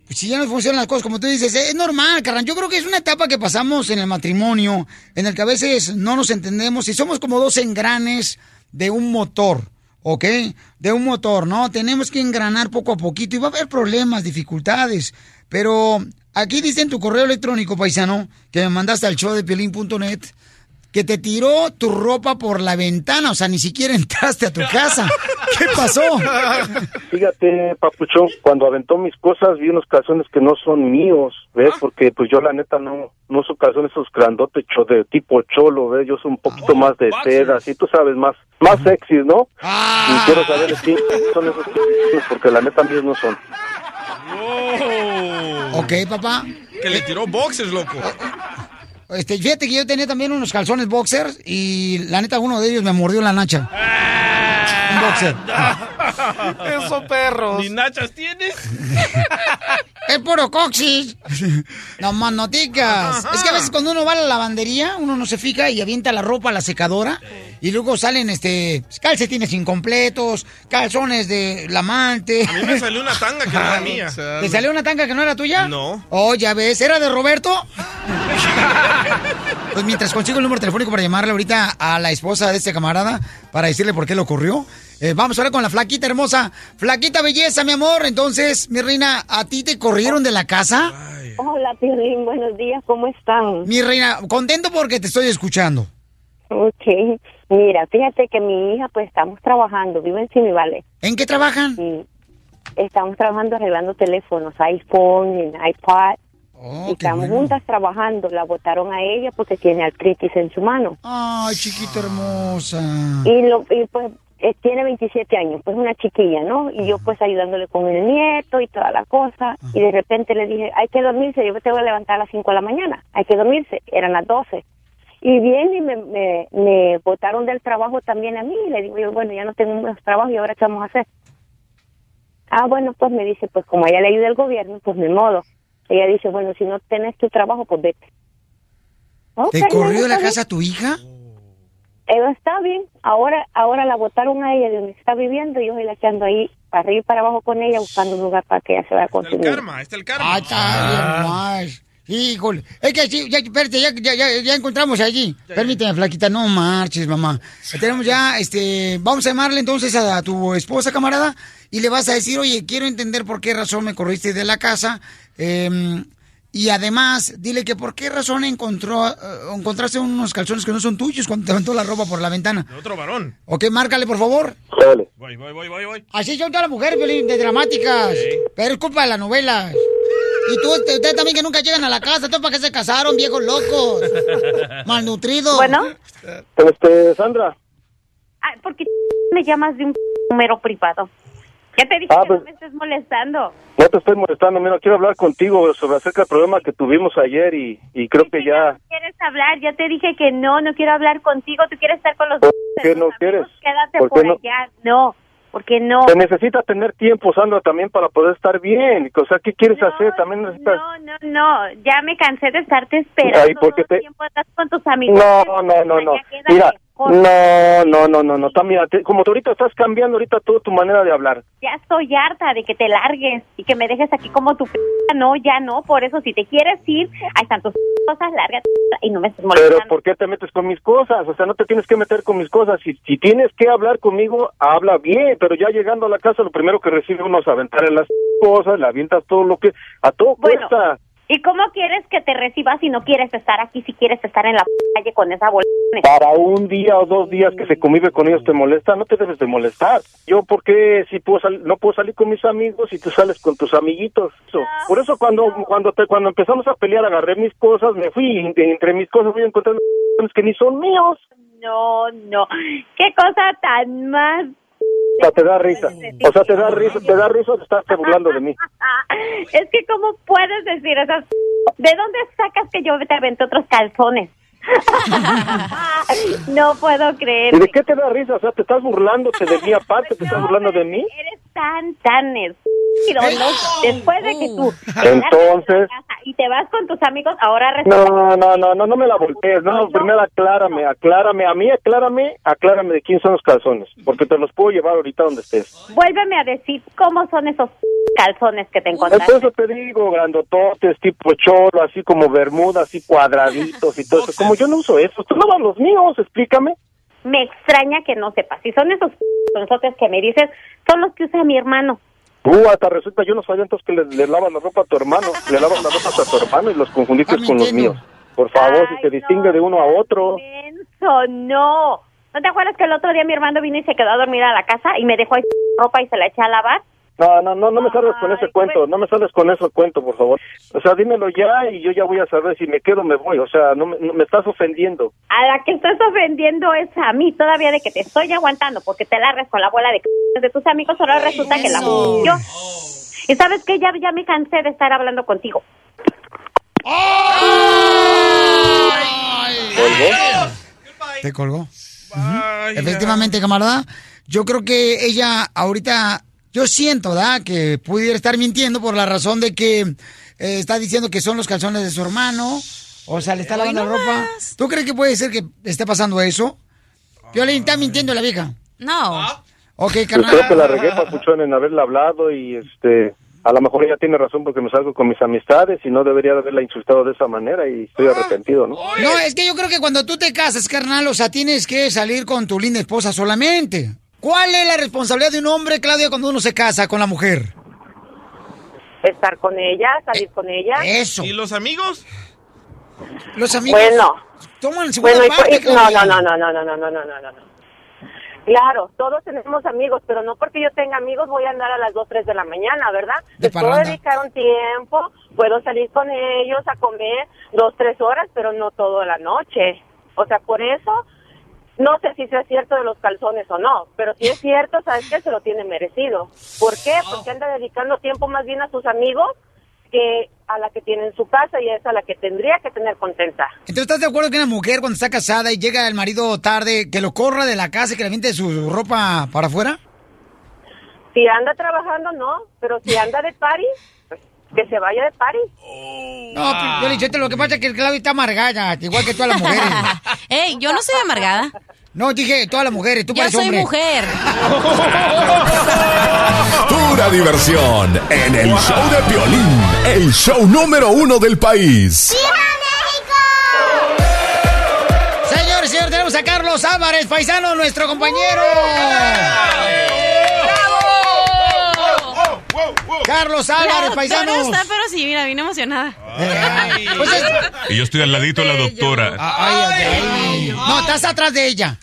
si ya no funcionan las cosas como tú dices, es normal, carnal. Yo creo que es una etapa que pasamos en el matrimonio, en el que a veces no nos entendemos y somos como dos engranes de un motor, ¿ok? De un motor, ¿no? Tenemos que engranar poco a poquito y va a haber problemas, dificultades, pero aquí dice en tu correo electrónico, paisano, que me mandaste al show de piolín.net, que te tiró tu ropa por la ventana, o sea, ni siquiera <laughs> entraste a tu casa. ¿Qué pasó? Fíjate, papuchón, cuando aventó mis cosas vi unos calzones que no son míos, ¿ves? Porque pues yo la neta no no uso calzones esos grandotes cho- de tipo cholo, ¿ves? Yo soy un poquito más de seda, así tú sabes, más más sexy, ¿no? Y quiero saber quién son esos calzones, porque la neta míos no son. Ok, papá. Que le tiró boxers, loco. Este, fíjate que yo tenía también unos calzones boxers y la neta uno de ellos me mordió la nacha. Un boxer. <laughs> Eso, perros. ¿Ni nachas tienes? <laughs> Es puro coxis. No más noticas. Es que a veces cuando uno va a la lavandería, uno no se fija y avienta la ropa a la secadora. Y luego salen este calcetines incompletos, calzones de la amante. A mí me salió una tanga que no era <laughs> mía. ¿Te salió una tanga que no era tuya? No. Oh, ya ves, ¿era de Roberto? Pues mientras consigo el número telefónico para llamarle ahorita a la esposa de este camarada para decirle por qué le ocurrió. eh, vamos ahora con la flaquita hermosa. Flaquita belleza, mi amor. Entonces, mi reina, ¿a ti te corrieron de la casa? Hola, Piolín, buenos días, ¿cómo están? Mi reina, contento porque te estoy escuchando. Ok, mira, fíjate que mi hija, pues estamos trabajando, vive en Simivale. ¿En qué trabajan? Y estamos trabajando arreglando teléfonos, iPhone, y iPad. Oh, y estamos juntas trabajando, la botaron a ella porque tiene artritis en su mano. Ay, chiquita hermosa. Y, lo, y pues eh, tiene 27 años, pues una chiquilla, ¿no? Y yo pues ayudándole con el nieto y toda la cosa. Y de repente le dije, hay que dormirse, yo me tengo que levantar a las 5 de la mañana, hay que dormirse, eran las 12. Y bien, y me, me, me botaron del trabajo también a mí. Y le digo yo, bueno, ya no tengo más trabajo y ahora qué vamos a hacer. Ah, bueno, pues me dice, pues como a ella le ayuda el gobierno, pues de modo. Ella dice, bueno, si no tenés tu trabajo, pues vete. ¿Te corrió de la está casa tu hija? eh, está bien, ahora ahora la botaron a ella de donde está viviendo y yo soy la que ando ahí para arriba y para abajo con ella buscando un lugar para que ella se vaya con su niño. está el karma. Ah, está bien más. Híjole, es que sí, ya, espérate, ya, ya, ya, ya encontramos allí. Permíteme, flaquita, no marches, mamá. Tenemos ya, este, vamos a llamarle entonces a, a tu esposa, camarada, y le vas a decir, oye, quiero entender por qué razón me corriste de la casa. eh, y además, dile que por qué razón encontró, eh, encontraste unos calzones que no son tuyos cuando te aventó la ropa por la ventana. De otro varón. Ok, márcale, por favor. Dale. Voy, voy, voy, voy, voy. Así son todas las mujeres, Violín, de dramáticas. Pero es culpa de las novelas. Y tú, usted- ustedes también que nunca llegan a la casa, ¿tú para qué se casaron, viejos locos? <laughs> Malnutridos. Bueno. Este, Sandra. Ay, porque me llamas de un número privado. Ya te dije Ah, que pues- no me estés molestando. No te estoy molestando, mira, quiero hablar contigo sobre acerca del problema que tuvimos ayer y, y creo que ya... ¿Quieres hablar? Ya te dije que no, no quiero hablar contigo. Tú quieres estar con los... ¿Qué no quieres? Quédate ¿Por por, no? allá. No, porque no. Se necesita tener tiempo, Sandra, también para poder estar bien. O sea, ¿qué quieres hacer? También necesitas... No, no, no. Ya me cansé de estarte esperando. Ay, porque todo te- tiempo estás con tus amigos. No, no, no, no. Ya Mira, no, no, no, no, no. Está, mira, te- como tú ahorita estás cambiando ahorita toda tu manera de hablar. Ya estoy harta de que te largues y que me dejes aquí como tu p... No, ya no. Por eso, si te quieres ir, ahí están tus cosas, lárgate y no me estés Pero molestando. ¿por qué te metes con mis cosas? O sea, no te tienes que meter con mis cosas. Si, si tienes que hablar conmigo, habla bien. Pero ya llegando a la casa, lo primero que recibe uno es aventar en las cosas, le avientas todo lo que... A todo Bueno, cuesta. ¿Y cómo quieres que te recibas si no quieres estar aquí, si quieres estar en la calle con esa bola? Para un día o dos días que se convive con ellos te molesta, no te debes de molestar. Yo, ¿por qué si puedo no puedo salir con mis amigos y tú sales con tus amiguitos? Eso. Por eso cuando cuando te, cuando empezamos a pelear agarré mis cosas, me fui y entre mis cosas voy a encontrar que ni son míos. No, no. ¿Qué cosa tan más? O sea, te da risa. O sea, te da risa, te da risa o te estás burlando de mí. <laughs> Es que cómo puedes decir esas... ¿De dónde sacas que yo te aventé otros calzones? <laughs> no puedo creer. ¿Y de qué te da risa? O sea, te estás burlándote de mí aparte, te estás burlando de mí. Eres tan, tan ¿no? Después de que tú... Entonces, Y te vas con tus amigos, ahora no, no, no, no, no me la voltees. No, primero aclárame, aclárame. A mí aclárame, aclárame de quién son los calzones. Porque te los puedo llevar ahorita donde estés. Vuélveme a decir cómo son esos calzones que te encontraste. Eso te digo, grandototes, tipo cholo, así como bermuda, así cuadraditos y todo eso. Como yo no uso eso, tú no vas los míos, explícame. Me extraña que no sepas. Si son esos <laughs> calzones que me dices, son los que usa mi hermano. Uh, hasta resulta, yo no sabía entonces que le, le lavas la ropa a tu hermano. Le lavas la ropa a tu hermano y los confundiste con los míos. Por favor, si te distingue de uno a otro. Eso no. ¿No te acuerdas que el otro día mi hermano vino y se quedó a dormir a la casa y me dejó ahí ropa y se la eché a lavar? No, no, no, no me salgas con ese cuento, no me salgas con ese cuento, por favor. O sea, dímelo ya y yo ya voy a saber si me quedo o me voy. O sea, no me, no- me estás ofendiendo. A la que estás ofendiendo es a mí todavía de que te estoy aguantando porque te largas con la bola de c- de tus amigos, ahora resulta que la yo. Y sabes que ya, ya me cansé de estar hablando contigo. ¿Te colgó? Efectivamente, camarada. yo creo que ella ahorita, yo siento, ¿verdad? Que pudiera estar mintiendo por la razón de que eh, está diciendo que son los calzones de su hermano. O sea, le está lavando la ropa. ¿Tú crees que puede ser que esté pasando eso? Violín, está mintiendo la vieja. No. Ok, Pues carnal. creo que la regué, papuchón, en haberle hablado y este... A lo mejor ella tiene razón porque me salgo con mis amistades y no debería de haberla insultado de esa manera y estoy arrepentido, ¿no? No, es que yo creo que cuando tú te casas, carnal, o sea, tienes que salir con tu linda esposa solamente. ¿Cuál es la responsabilidad de un hombre, Claudia, cuando uno se casa con la mujer? Estar con ella, salir con ella. Eso. ¿Y los amigos? Los amigos Bueno. toman segunda Bueno, y- parte, y- no, no, no, no, no, no, no, no, no, no, no. Claro, todos tenemos amigos, pero no porque yo tenga amigos voy a andar a las 2, 3 de la mañana, ¿verdad? De Les puedo dedicar un tiempo, puedo salir con ellos a comer dos, tres horas, pero no toda la noche. O sea, por eso, no sé si sea cierto de los calzones o no, pero si es cierto, ¿sabes qué? Se lo tiene merecido. ¿Por qué? Porque anda dedicando tiempo más bien a sus amigos que a la que tiene en su casa y es a la que tendría que tener contenta. Entonces, ¿estás de acuerdo que una mujer cuando está casada y llega el marido tarde, que lo corra de la casa y que le aviente su ropa para afuera? Si anda trabajando, no, pero si anda de party, que se vaya de party. No, pues, Piolín Sotelo, lo que pasa es que el Claudio está amargada, igual que todas las mujeres. <laughs> Ey, yo no soy amargada. No, dije todas las mujeres, tú Yo pareces soy hombre. mujer. <laughs> Pura diversión en el show de Piolín, el show número uno del país. Señores, señores, tenemos a Carlos Álvarez, paisano, nuestro compañero. Carlos Álvarez, La paisanos. está, pero sí, mira, bien emocionada. Pues es- Y yo estoy al ladito de la doctora. Ay, ay, ay. No, estás atrás de ella.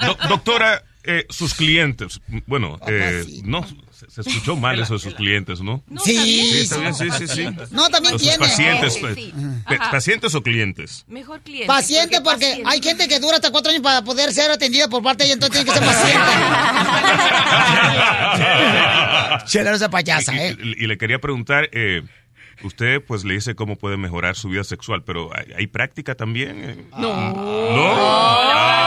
Do- doctora, eh, sus clientes, bueno, eh, no, se, escuchó <laughs> mal eso de sus clientes, ¿no? Sí, está bien, sí, sí, sí. No, también Los tiene. pacientes, Sí, pues. ¿pacientes o clientes? Mejor cliente. Paciente, porque hay gente que dura hasta cuatro años para poder ser atendida por parte de ella, entonces tiene que ser paciente. <laughs> Chela, no sea payasa, ¿eh? y- y le quería preguntar, eh, usted pues le dice cómo puede mejorar su vida sexual, pero ¿hay, hay práctica también? eh? ¿No?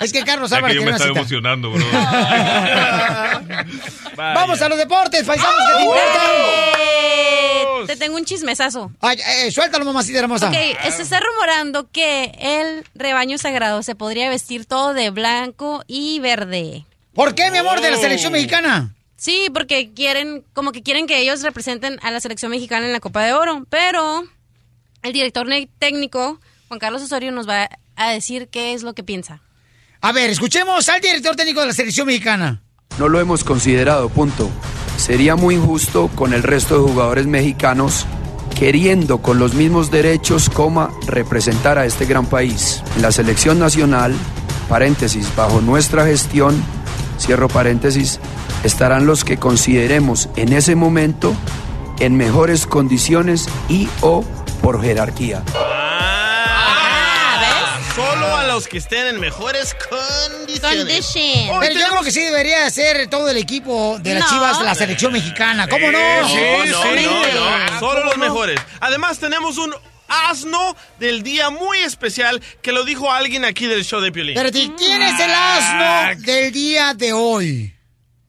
Es que Carlos <laughs> que Álvarez yo tiene me una estaba cita. emocionando, bro. <laughs> Vamos a los deportes, paisanos, que te importan. Te tengo un chismesazo. Ay, eh, suéltalo, mamacita hermosa. Ok, se está rumorando que el rebaño sagrado se podría vestir todo de blanco y verde. ¿Por qué, mi amor, de la selección mexicana? Sí, porque quieren, como que quieren que ellos representen a la selección mexicana en la Copa de Oro. Pero el director técnico, Juan Carlos Osorio, nos va a decir qué es lo que piensa. A ver, escuchemos al director técnico de la selección mexicana. No lo hemos considerado, punto. Sería muy injusto con el resto de jugadores mexicanos queriendo con los mismos derechos, coma, representar a este gran país. En la selección nacional, paréntesis, bajo nuestra gestión, cierro paréntesis, estarán los que consideremos en ese momento en mejores condiciones y o por jerarquía. Solo a los que estén en mejores condiciones. Pero yo creo que sí debería ser todo el equipo de las No. Chivas de la selección mexicana. ¿Cómo no? No, no, no, no. Solo los mejores. Además, tenemos un asno del día muy especial que lo dijo alguien aquí del show de Piolín. Espérate, ¿quién es el asno del día de hoy?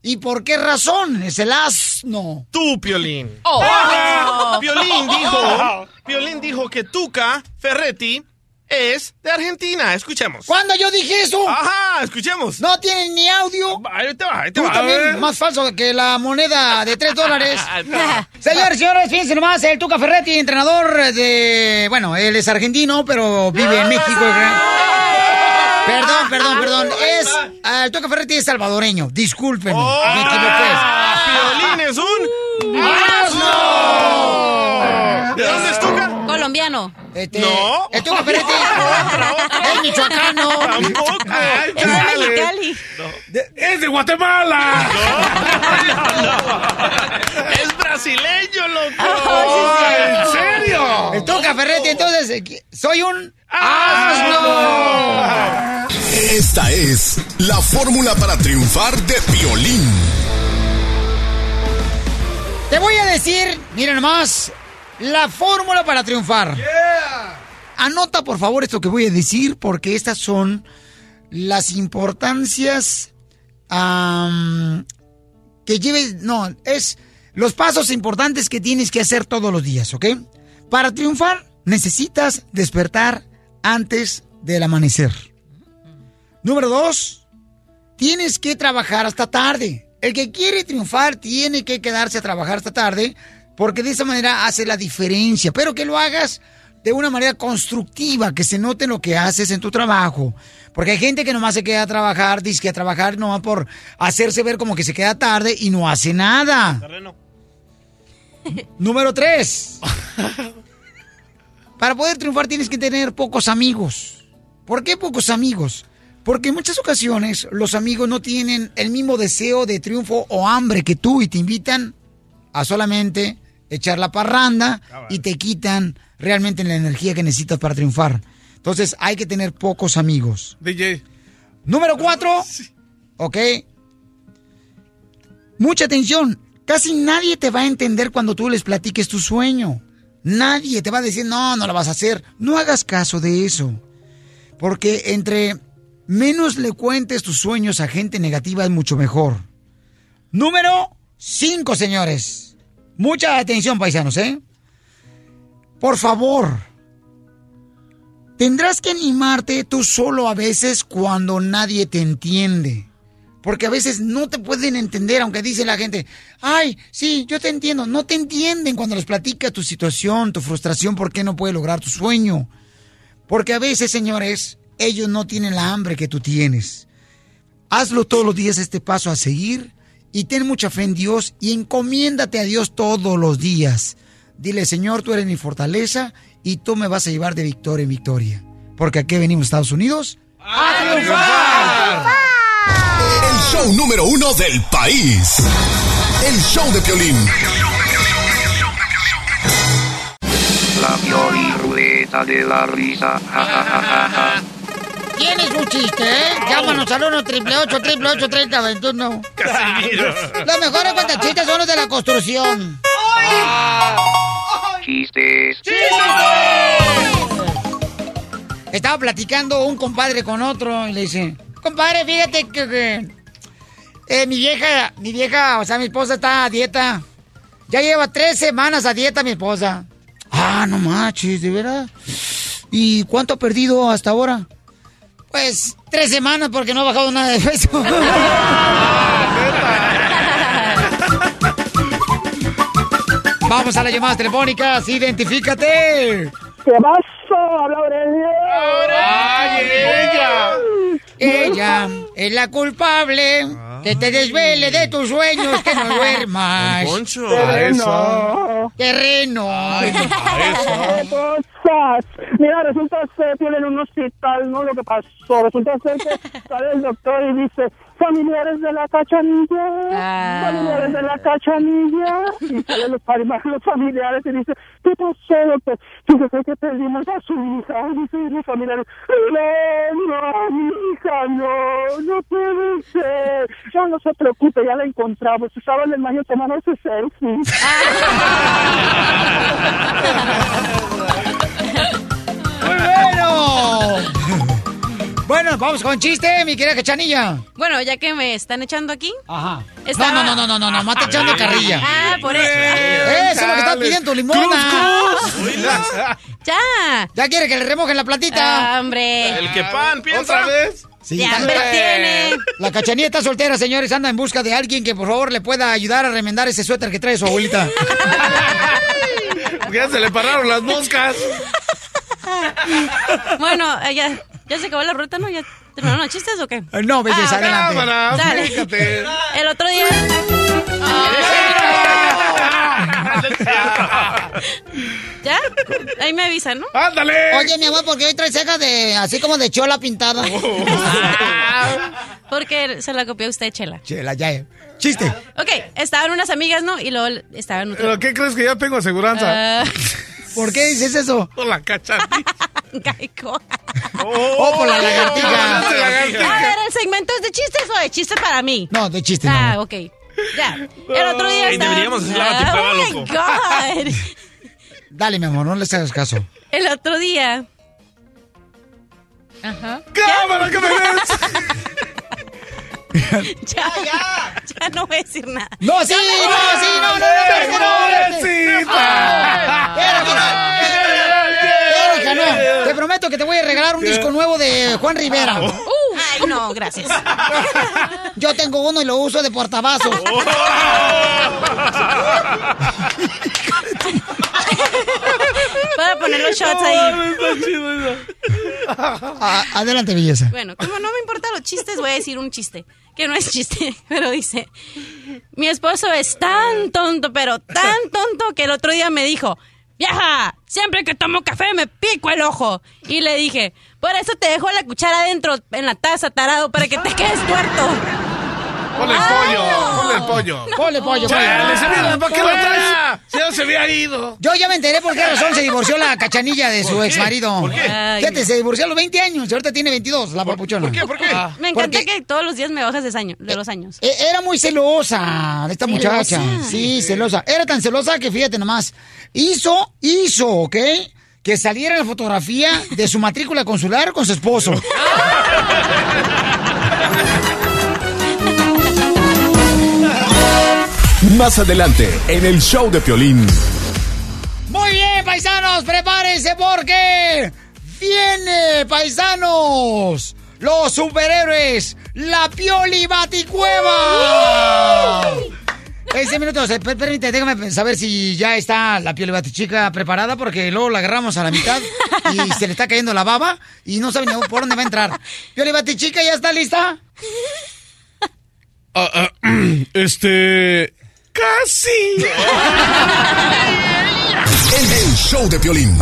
¿Y por qué razón es el asno? Tú, Piolín. Oh. Ah, Piolín dijo, Piolín dijo que Tuca Ferretti es de Argentina. Escuchemos. ¿Cuándo yo dije eso? Ajá, escuchemos. No tienen ni audio. Ahí te va, ahí te Tú va. también, más falso que la moneda de 3 <laughs> dólares. Va. <laughs> Señores, señores, fíjense nomás, el Tuca Ferretti, entrenador de... Bueno, él es argentino, pero vive en México. Perdón, perdón, perdón. Es... ah, El Tuca Ferretti es salvadoreño. Discúlpenme, me equivoqué. Piolín es un ¡Asno! ¿De dónde es Tuca? Colombiano. Este, No. Tuca <laughs> Ferretti es michoacano. Tampoco. Es de Mexicali. ¡Es de Guatemala! <laughs> Es brasileño, loco. ¿En serio? El Tuca Ferretti, entonces, eh, soy un asno. Esta es la fórmula para triunfar de Piolín. Te voy a decir, mira nomás, la fórmula para triunfar. Anota por favor esto que voy a decir porque estas son las importancias am, que lleves, no, es los pasos importantes que tienes que hacer todos los días, ¿ok? Para triunfar necesitas despertar antes del amanecer. Número dos, tienes que trabajar hasta tarde. El que quiere triunfar tiene que quedarse a trabajar hasta tarde porque de esa manera hace la diferencia, pero que lo hagas de una manera constructiva, que se note lo que haces en tu trabajo. Porque hay gente que nomás se queda a trabajar, dice que a trabajar nomás por hacerse ver como que se queda tarde y no hace nada. <laughs> Número tres. Para poder triunfar tienes que tener pocos amigos. ¿Por qué pocos amigos? Porque en muchas ocasiones los amigos no tienen el mismo deseo de triunfo o hambre que tú y te invitan a solamente echar la parranda y te quitan realmente la energía que necesitas para triunfar. Entonces hay que tener pocos amigos. DJ. Número cuatro. Ok. Mucha atención. Casi nadie te va a entender cuando tú les platiques tu sueño. Nadie te va a decir, no, no lo vas a hacer. No hagas caso de eso. Porque entre menos le cuentes tus sueños a gente negativa es mucho mejor. Número 5, señores. Mucha atención, paisanos, ¿eh? Por favor. Tendrás que animarte tú solo a veces cuando nadie te entiende. Porque a veces no te pueden entender, aunque dice la gente, ay, sí, yo te entiendo. No te entienden cuando les platica tu situación, tu frustración, por qué no puedes lograr tu sueño. Porque a veces, señores, ellos no tienen la hambre que tú tienes. Hazlo todos los días este paso a seguir y ten mucha fe en Dios y encomiéndate a Dios todos los días. Dile, Señor, tú eres mi fortaleza y tú me vas a llevar de victoria en victoria. Porque aquí venimos, Estados Unidos. ¡A triunfar! El show número uno del país. El show de Piolín. La Pioli Ruleta de la Risa. Ja, ja, ja, ja, ja. ¿Tienes un chiste, eh? Llámanos al 1 888 888 3021 Los mejores cuentachistes son los de la construcción. Chistes. Estaba platicando un compadre con otro y le dice, compadre, fíjate que, que, eh, mi vieja, mi vieja, o sea, mi esposa está a dieta. Ya lleva tres semanas a dieta mi esposa. Ah, no manches, ¿de verdad? ¿Y cuánto ha perdido hasta ahora? Pues tres semanas porque no ha bajado nada de peso. <laughs> Vamos a las llamadas telefónicas, identifícate. ¿Qué pasó? Habla Aurelia. ¡Ay, ella! Ella es la culpable. Que te desvele de tus sueños, que no <laughs> duermas. Poncho. Terreno. Terreno. ¿Qué Mira, resulta ser que en un hospital, ¿no? Lo que pasó. Resulta ser que <laughs> sale el doctor y dice, familiares de la cachanilla, familiares de la cachanilla. Y salen los, los familiares y dice, ¿qué pasó, doctor? Fíjese que perdimos a su hija. Y dice los familiares, no, no, mi hija, no, no puede ser. Ya no se preocupe, ya la encontramos. Estaba en el baño tomando ese selfie. <laughs> ¡Muy bueno! Bueno, vamos con chiste, mi querida cachanilla. Bueno, ya que me están echando aquí. Ajá. No, no, no, no, no, no, mata echando carrilla. Ah, por eso. Eso es lo que está pidiendo limona. Ya. Ya quiere que le remojen la platita. Ah, hombre. El que pan, piensa. ¿Otra vez? Sí, hambre tiene. La cachanilla está soltera, señores. Anda en busca de alguien que por favor le pueda ayudar a remendar ese suéter que trae su abuelita. <laughs> Ya se le pararon las moscas. <laughs> Bueno, eh, ya, ya se acabó la ruta, ¿no? ¿Ya terminaron los chistes o qué? Eh, No, belleza, Ah, adelante. Cámara, Dale. fíjate. <laughs> El otro día. <laughs> ¿Ya? Ahí me avisan, ¿no? ¡Ándale! Oye, mi amor, ¿por qué hoy traes cejas de así como de chola pintada? Porque se la copió usted, Chela. Chela, ya. eh. Chiste. Ok, estaban unas amigas, ¿no? Y luego estaban otro. ¿Pero qué crees que ya tengo aseguranza? Ah, ¿Por qué dices eso? Por la cachanilla. <laughs> Geico. Oh, por la lagartija. A ver, ¿el segmento es de chistes o de chistes para mí? No, de chiste, Ah, no. ok. Ya. El otro día Ey, estaba... deberíamos hacer la batiprava, Oh, my loco. God. Dale, mi amor, no les hagas caso. El otro día Ajá. ¡Cámara, que me ves! Ya, ya. Ya no voy a decir nada. No, sí, no, sí, no, no, no, no. Te prometo que te voy a regalar un disco nuevo de Juan Rivera. Uh, ay, no, gracias. Yo tengo uno y lo uso de portavasos. Para poner los shots ahí. Ah, adelante, belleza. Bueno, como no me importan los chistes, voy a decir un chiste. Que no es chiste, <laughs> pero dice: Mi esposo es tan tonto, pero tan tonto que el otro día me dijo: Vieja, siempre que tomo café me pico el ojo. Y le dije: Por eso te dejo la cuchara adentro en la taza, tarado, para que te quedes tuerto. Ponle el pollo, ponle el pollo. Ponle pollo, pollo. ¿para qué lo traes? Si no se había ido. Yo ya me enteré por qué razón se divorció la cachanilla de su ¿Por ex marido. ¿Por qué? Fíjate, se divorció a los 20 años y ahorita tiene 22, la papuchona. ¿Por qué? ¿Por qué? Ah, Me encanta que todos los días me bajas de, los años. e- Era muy celosa de esta muchacha. Sí, celosa. Era tan celosa que fíjate nomás. Hizo, hizo, ¿ok? Que saliera la fotografía de su matrícula consular con su esposo. <laughs> Más adelante, en el show de Piolín. Muy bien, paisanos, prepárense porque viene, paisanos, los superhéroes, la Pioli Baticueva. 15 minutos, eh, per- permite, déjame saber si ya está la Pioli Batichica preparada porque luego la agarramos a la mitad y se le está cayendo la baba y no sabe ni por dónde va a entrar. Pioli Batichica, ¿ya está lista? Ah, ah, <clears throat> este. Casi. En el show de Piolín.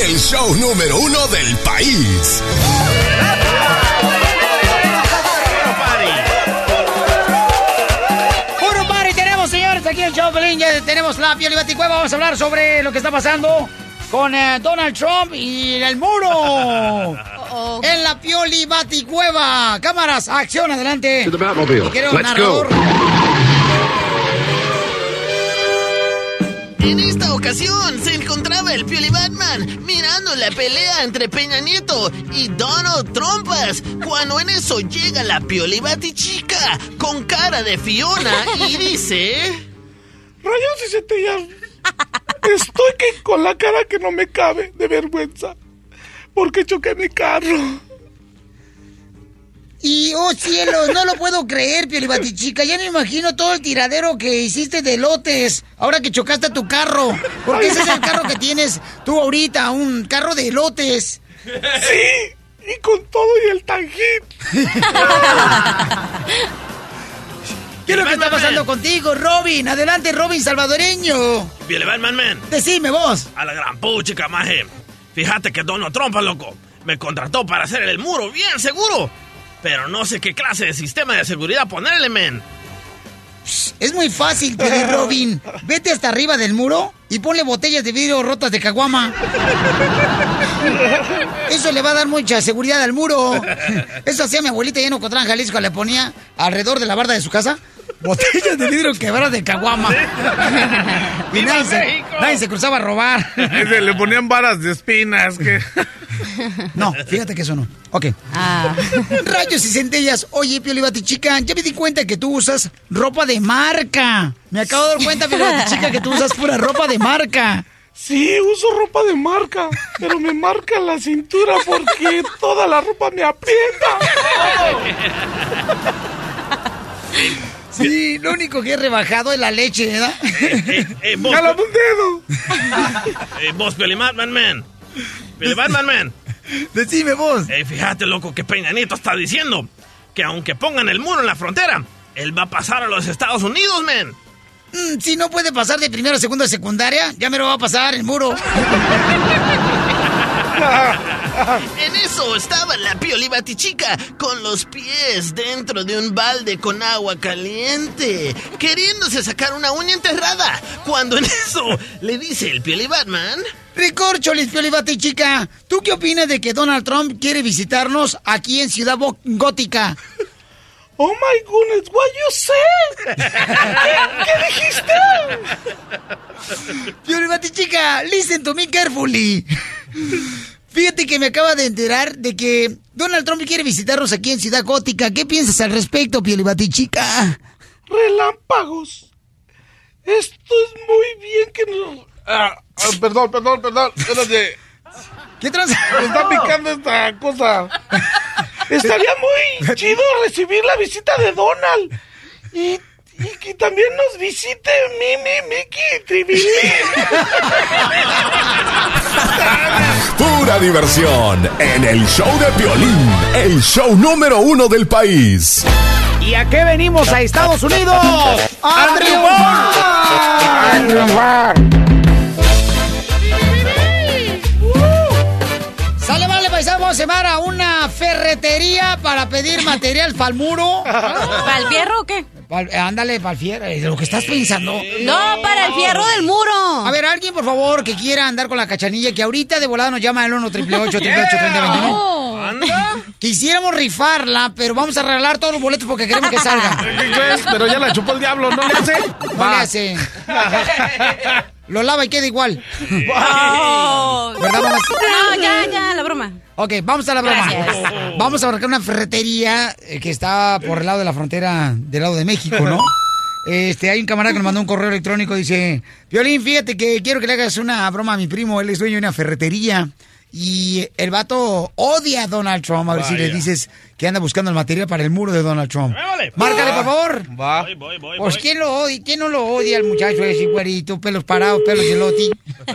El show número uno del país. Puro party tenemos, señores, aquí en el show de Pelín, ya tenemos la Pioli Baticueva. Vamos a hablar sobre lo que está pasando con eh, Donald Trump y el muro. En la Pioli Baticueva. Cámaras, acción, adelante. To the Batmobile. Y Let's narrador. En esta ocasión se encontraba el Pioli Batman mirando la pelea entre Peña Nieto y Donald Trumpas cuando en eso llega la Pioli Batichica con cara de Fiona y <laughs> dice... Rayos y centellas. Estoy que con la cara que no me cabe de vergüenza. Porque choqué mi carro. Y, oh cielos, no lo puedo creer, Pioli Batichica. Ya me imagino todo el tiradero que hiciste de lotes ahora que chocaste tu carro. Porque ese es el carro que tienes tú ahorita, un carro de lotes. Sí, y con todo y el tanjit. ¿Qué es lo que está pasando contigo, Robin? Adelante, Robin salvadoreño. Pioli Batman, man. Decime vos. A la gran puchica, maje. Fíjate que Donald Trump, loco, me contrató para hacer el muro bien seguro. Pero no sé qué clase de sistema de seguridad ponerle, men. Es muy fácil, Pioli <laughs> Robin. Vete hasta arriba del muro y ponle botellas de vidrio rotas de caguama. Eso le va a dar mucha seguridad al muro. Eso hacía mi abuelita allá en Ocotlán, Jalisco. Le ponía alrededor de la barda de su casa botellas de vidrio quebradas de caguama. <laughs> Y ¡Viva nadie se, México! nadie se cruzaba a robar. <laughs> Le ponían varas de espinas. Que... <laughs> No, fíjate que eso no. Ok. Rayos y centellas. Oye, Pioli Batichica, ya me di cuenta que tú usas ropa de marca. Me acabo de dar cuenta, Pioli Batichica, que tú usas pura ropa de marca. Sí, uso ropa de marca, pero me marca la cintura porque toda la ropa me aprieta. Sí, lo único que he rebajado es la leche, ¿verdad? Eh, <laughs> vos, ¡Jálame un dedo! eh, vos, Pioli Batman, man. Batman, man. Decime vos. Eh, fíjate, loco, que Peña Nieto está diciendo que aunque pongan el muro en la frontera, él va a pasar a los Estados Unidos, man. Mm, si no puede pasar de primero a segundo de secundaria, ya me lo va a pasar el muro. <laughs> <laughs> En eso estaba la Pioli Batichica con los pies dentro de un balde con agua caliente, queriéndose sacar una uña enterrada. Cuando en eso le dice el Pioli Batman. Ricorcholis, Pioli Batichica, ¿tú qué opinas de que Donald Trump quiere visitarnos aquí en Ciudad Bo- Gótica? Oh my goodness, what you say? ¿Qué, qué dijiste? Pioli Batichica, listen to me carefully. Fíjate que me acaba de enterar de que Donald Trump quiere visitarnos aquí en Ciudad Gótica. ¿Qué piensas al respecto, Piolibatichica? Relámpagos. Esto es muy bien que no... Ah, ah, perdón, perdón, perdón. Espérate. ¿Qué tranza? Me está picando esta cosa. <laughs> Estaría muy chido recibir la visita de Donald. Y, y que también nos visite Mimi, Mickey y Tribili. <laughs> Pura diversión en el show de Piolín, el show número uno del país. ¿Y a qué venimos a Estados Unidos? ¡A triunfar! Sale, vale, paisano, vamos a llevar a una ferretería para pedir material para el muro. <laughs> ¿Para el fierro o qué? Pa'l- ándale, para el fierro, es lo que estás pensando. No, para el fierro del muro. A ver, alguien, por favor, que quiera andar con la cachanilla, que ahorita de volada nos llama al 1 888 3021 ¿Anda? Quisiéramos rifarla, pero vamos a regalar todos los boletos porque queremos que salga. <laughs> ¿Qué crees? Pero ya la chupó el diablo, ¿no le hace? No le hace. <laughs> Lo lava y queda igual. <laughs> Oh. ¿Verdad, mamá? No, ya, ya, la broma. Ok, vamos a la broma. Gracias. Vamos a marcar una ferretería eh, que está por el lado de la frontera del lado de México, ¿no? <laughs> Este, hay un camarada que nos mandó un correo electrónico, dice, Violín, fíjate que quiero que le hagas una broma a mi primo, él es dueño de una ferretería. Y el vato odia a Donald Trump. A ver si le dices que anda buscando el material para el muro de Donald Trump. Vale. Márcale, por favor. Va. Voy, voy, voy, Pues. ¿quién lo odia? ¿Quién no lo odia al muchacho ese güerito? Pelos parados, pelos de loti. <laughs>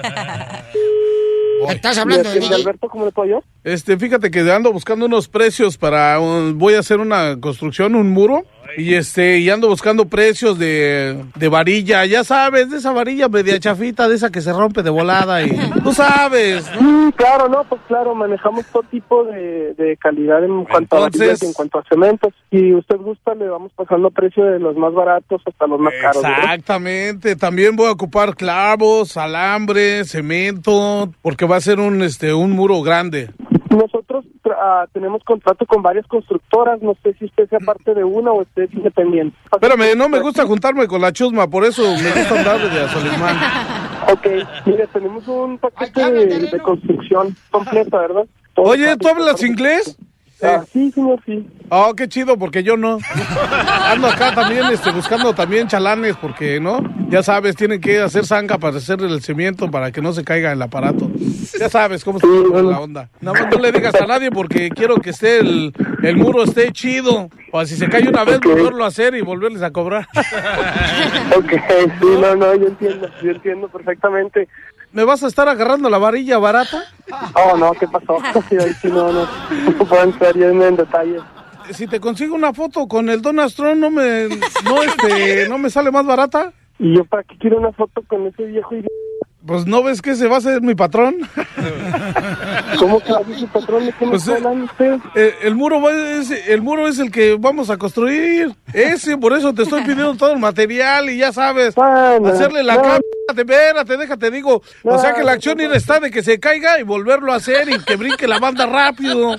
¿Estás hablando de. Alberto, cómo le puedo yo? Este, fíjate que ando buscando unos precios para un- voy a hacer una construcción, un muro. Y este, y ando buscando precios de, de varilla, ya sabes, de esa varilla media chafita, de esa que se rompe de volada y <laughs> tú sabes, ¿no? Mm, claro, no, pues claro, manejamos todo tipo de, de calidad en cuanto a varillas y en cuanto a cementos. Si usted gusta, le vamos pasando precio de los más baratos hasta los más caros. ¿verdad? Exactamente, también voy a ocupar clavos, alambre, cemento, porque va a ser un este un muro grande. Nosotros tra- ah, tenemos contrato con varias constructoras, no sé si usted sea parte de una o usted es independiente. Espérame, no me gusta juntarme con la chusma, por eso me gusta <laughs> andar de Azolimán. Ok, mire, tenemos un paquete de, de construcción completa, ¿verdad? Todo Oye, ¿tú hablas inglés? Ah, sí, señor, sí. Oh, qué chido, porque yo no. Ando acá también, este, buscando también chalanes, porque, ¿no? Ya sabes, tienen que hacer zanja para hacer el cemento para que no se caiga el aparato. Ya sabes cómo se pone la onda. No, no le digas a nadie porque quiero que esté el, el muro esté chido. O si se cae una vez, volverlo a hacer y volverles a cobrar. Ok, sí, no, no, yo entiendo, yo entiendo perfectamente. ¿Me vas a estar agarrando la varilla barata? Oh, no, ¿qué pasó? <laughs> Sí, ahí sí, no, no, no puedo entrar ya en detalle. Si te consigo una foto con el Donald Trump, ¿no me, no, este, ¿no me sale más barata? ¿Y yo para qué quiero una foto con ese viejo idiota? Pues no ves que ese va a ser mi patrón. ¿Cómo que va a ser su patrón? ¿De qué me Pues, está eh, hablando usted? Eh, el muro va- es, el muro es el que vamos a construir. Ese, por eso te estoy pidiendo todo el material y ya sabes, Bueno, hacerle la no. cama. Espérate, déjate, digo. O sea que la acción está de que se caiga y volverlo a hacer y que brinque la banda rápido.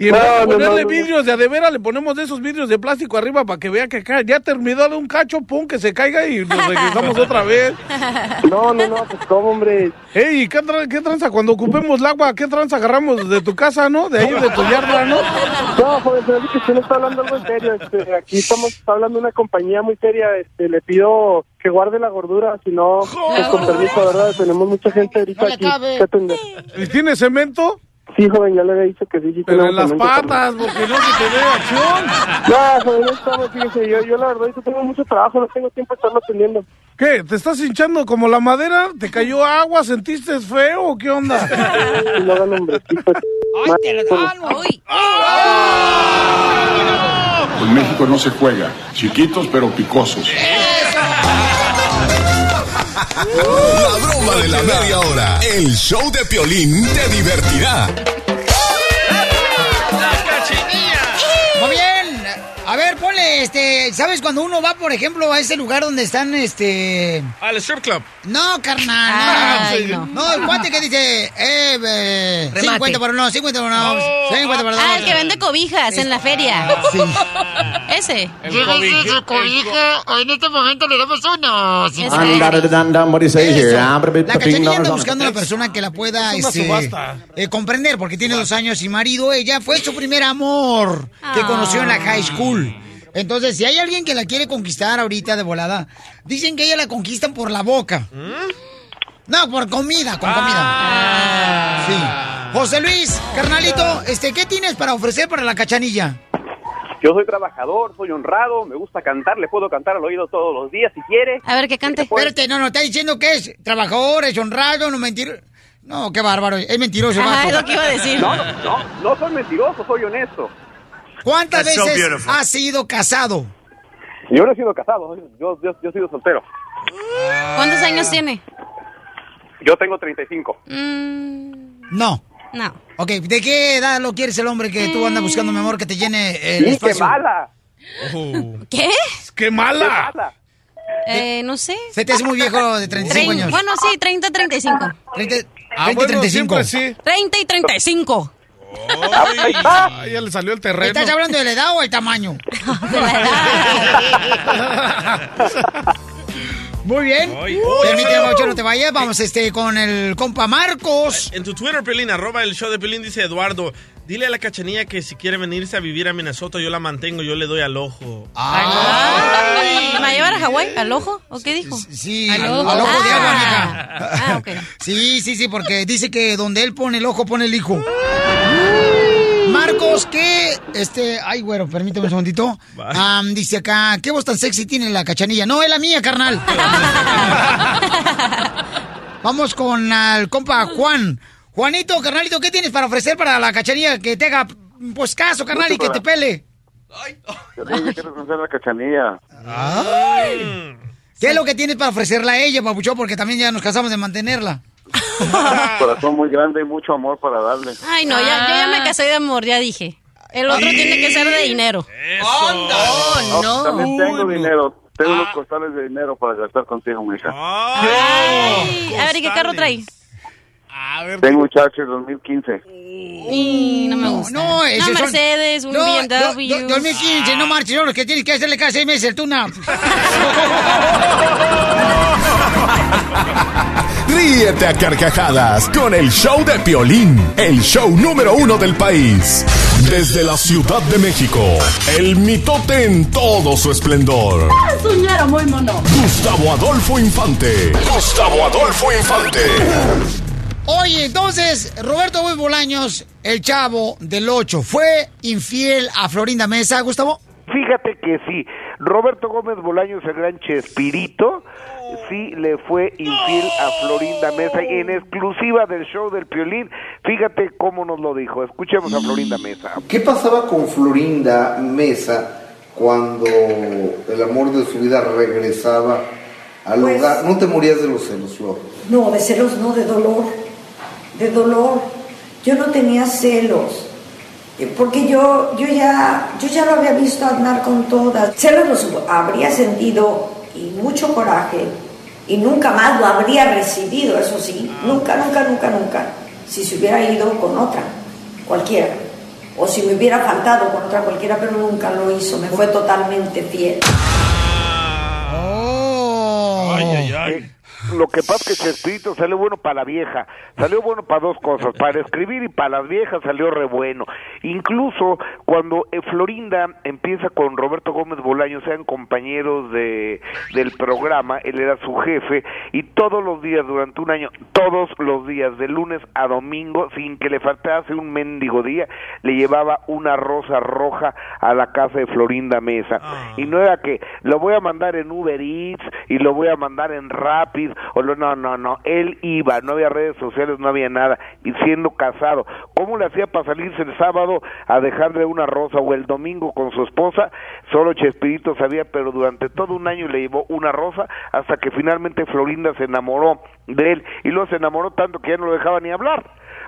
Y en No, vez de no, ponerle no, vidrios de adevera, le ponemos de esos vidrios de plástico arriba para que vea que cae. Ya terminó de un cacho, pum, que se caiga y nos regresamos <laughs> otra vez. No, no, no, pues cómo, hombre. Ey, ¿qué, tra- qué tranza? Cuando ocupemos el agua, ¿qué tranza agarramos de tu casa, no? De ahí, de tu yarda, ¿no? No, joven, se me hace que usted no está hablando algo en serio. Este, aquí estamos hablando de una compañía muy seria. Este, le pido que guarde la gordura, si no, pues, con permiso, ¿verdad? Tenemos mucha gente ahorita aquí cabe. que atender. ¿Y tiene cemento? Sí, joven, ya le había dicho que sí. sí Pero en las patas, porque no se te ve acción. <laughs> No, joven, no estamos, fíjese, yo, yo la verdad, yo tengo mucho trabajo, no tengo tiempo de estarlo atendiendo. ¿Qué? ¿Te estás hinchando como la madera? ¿Te cayó agua? ¿Sentiste feo o qué onda? <laughs> Y no hagan hombrecito. ¡Ay, te lo dan! Uy. En México no se juega. Chiquitos pero picosos. <laughs> La broma de la media hora. El show de Piolín te divertirá. Este, ¿sabes cuando uno va, por ejemplo, a ese lugar donde están, este... Al strip club. No, carnal, no, no. no. No, el cuate que dice, eh, eh, Remate. 50 por uno, 50 por uno, 50 por dos. Ah, el que vende cobijas en la feria. Sí. <laughs> Ese. Cobija, en este momento le damos uno. La cachanilla anda buscando una persona que la pueda este, subasta. eh, comprender, porque tiene dos años y marido. Ella fue su primer amor que Ah. conoció en la high school. Entonces, si hay alguien que la quiere conquistar ahorita de volada, dicen que ella la conquistan por la boca. No, por comida, con comida. Sí. José Luis, carnalito, este, ¿qué tienes para ofrecer para la cachanilla? Yo soy trabajador, soy honrado, me gusta cantar, le puedo cantar al oído todos los días si quiere. A ver, que cante. Espérate, no, no, está diciendo que es trabajador, es honrado, no mentir. No, qué bárbaro, es mentiroso. <laughs> vato. es lo que iba a decir. No, no, no, no soy mentiroso, soy honesto. ¿Cuántas That's so veces beautiful. has sido casado? Yo no he sido casado, yo, yo, yo he sido soltero. ¿Cuántos años tiene? Yo tengo 35. Mm, No. no. Ok, ¿de qué edad lo quieres el hombre que tú andas buscando, mi amor, que te llene el ¡Sí, qué espacio? mala! ¿Qué? ¡Qué mala! Eh, no sé. Se te hace muy viejo de 35 Trein- años. Bueno, sí, 30, 35. 30, Ah, 30 y bueno, 35. siempre sí. 30 y 35. Ay, ya le salió el terreno. ¿Estás hablando de la edad o el tamaño? <laughs> Muy bien. Permíteme, Paucho, no te vayas. Vamos este, con el compa Marcos. En tu Twitter, Pelín, arroba el show de Pelín, dice Eduardo, dile a la cachanilla que si quiere venirse a vivir a Minnesota, yo la mantengo, yo le doy al ojo. Ay, ¿Me va a llevar a Hawái? ¿Al ojo? ¿O qué dijo? Sí, al al ojo. de agua, Ah. mija. Ah, ok. Sí, sí, sí, porque dice que donde él pone el ojo, pone el hijo. Marcos, ¿qué? Este, ay, güero, permíteme un segundito. Dice acá, ¿qué voz tan sexy tiene la cachanilla? No, es la mía, carnal. <laughs> Vamos con el compa Juan. Juanito, carnalito, ¿qué tienes para ofrecer para la cachanilla que te haga, pues, caso, carnal, y que te pele? Yo tengo que conocer la cachanilla. ¿Qué es lo que tienes para ofrecerla a ella, papuchón? Porque también ya nos casamos de mantenerla. Corazón muy grande y mucho amor para darle. Ay, no, ya, yo ya me casé de amor, ya dije. El otro tiene que ser de dinero. Oh, no. También tengo dinero. Tengo unos costales de dinero para gastar contigo, mija. Ay, a ver, ¿y qué carro trae? Tengo un Charger 2015. Y no me gusta. No, ese Una son- Mercedes, un No, BMW. do- do- 2015, no marches, no, los que tienes que hacerle cada seis meses el <laughs> tuna. Ríete a carcajadas con el show de Piolín, el show número uno del país. Desde la Ciudad de México, el mitote en todo su esplendor. Soñara muy mono. Gustavo Adolfo Infante. Gustavo Adolfo Infante. Oye, entonces, Roberto Gómez Bolaños, el chavo del 8, ¿fue infiel a Florinda Mesa, Gustavo? Fíjate que sí, Roberto Gómez Bolaños, el gran Chespirito, sí le fue infiel a Florinda Mesa y en exclusiva del show del Piolín. Fíjate cómo nos lo dijo. Escuchemos a Florinda Mesa. ¿Qué pasaba con Florinda Mesa cuando el amor de su vida regresaba al Pues- hogar? ¿No te morías de los celos, Flor? No, de celos no, de dolor. De dolor. Yo no tenía celos. eh, Porque yo, yo, ya, yo ya lo había visto andar con todas. Celos los habría sentido y mucho coraje. Y nunca más lo habría recibido, eso sí. Nunca, nunca, nunca, nunca. Si se hubiera ido con otra, cualquiera. O si me hubiera faltado con otra cualquiera, pero nunca lo hizo. Me fue totalmente fiel. Eh, Lo que pasa es que Chespirito salió bueno para la vieja, salió bueno para dos cosas, para escribir y para las viejas salió re bueno. Incluso cuando eh, Florinda empieza con Roberto Gómez Bolaño, sean compañeros de, del programa, él era su jefe, y todos los días durante un año, todos los días, de lunes a domingo, sin que le faltase un mendigo día, le llevaba una rosa roja a la casa de Florinda Mesa. Y no era que lo voy a mandar en Uber Eats y lo voy a mandar en Rapid, o lo, no, no, no, él iba, no había redes sociales, no había nada, y siendo casado, ¿cómo le hacía para salirse el sábado a dejarle una rosa o el domingo con su esposa? Solo Chespirito sabía, pero durante todo un año le llevó una rosa hasta que finalmente Florinda se enamoró de él y luego se enamoró tanto que ya no lo dejaba ni hablar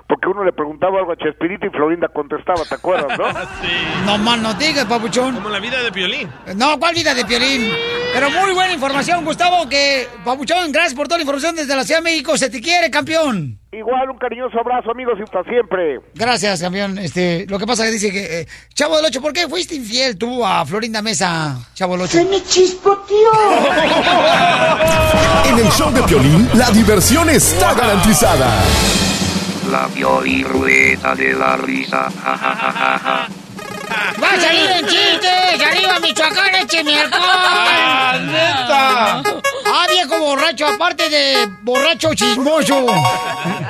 porque uno le preguntaba algo a Chespirito y Florinda contestaba, ¿te acuerdas, no? <laughs> No más no digas, papuchón. Como la vida de Piolín. No, ¿cuál vida de Piolín? Pero muy buena información, Gustavo, que, papuchón, gracias por toda la información desde la Ciudad de México. Se te quiere, campeón. Igual, un cariñoso abrazo, amigos, y hasta siempre. Gracias, campeón. Este, lo que pasa es que dice que, eh, Chavo del Ocho, ¿por qué fuiste infiel tú a Florinda Mesa, Chavo del Ocho? ¡Se me chispoteó! <laughs> En el show de Piolín, la diversión está garantizada. La Piolín-Rueda de la risa. Ja, ja, ja, ja, ja. ¡Va a salir en chistes! ¡Arriba, Michoacán, écheme alcohol! ¡Ah, neta! ¡Ah, viejo borracho! Aparte de borracho chismoso.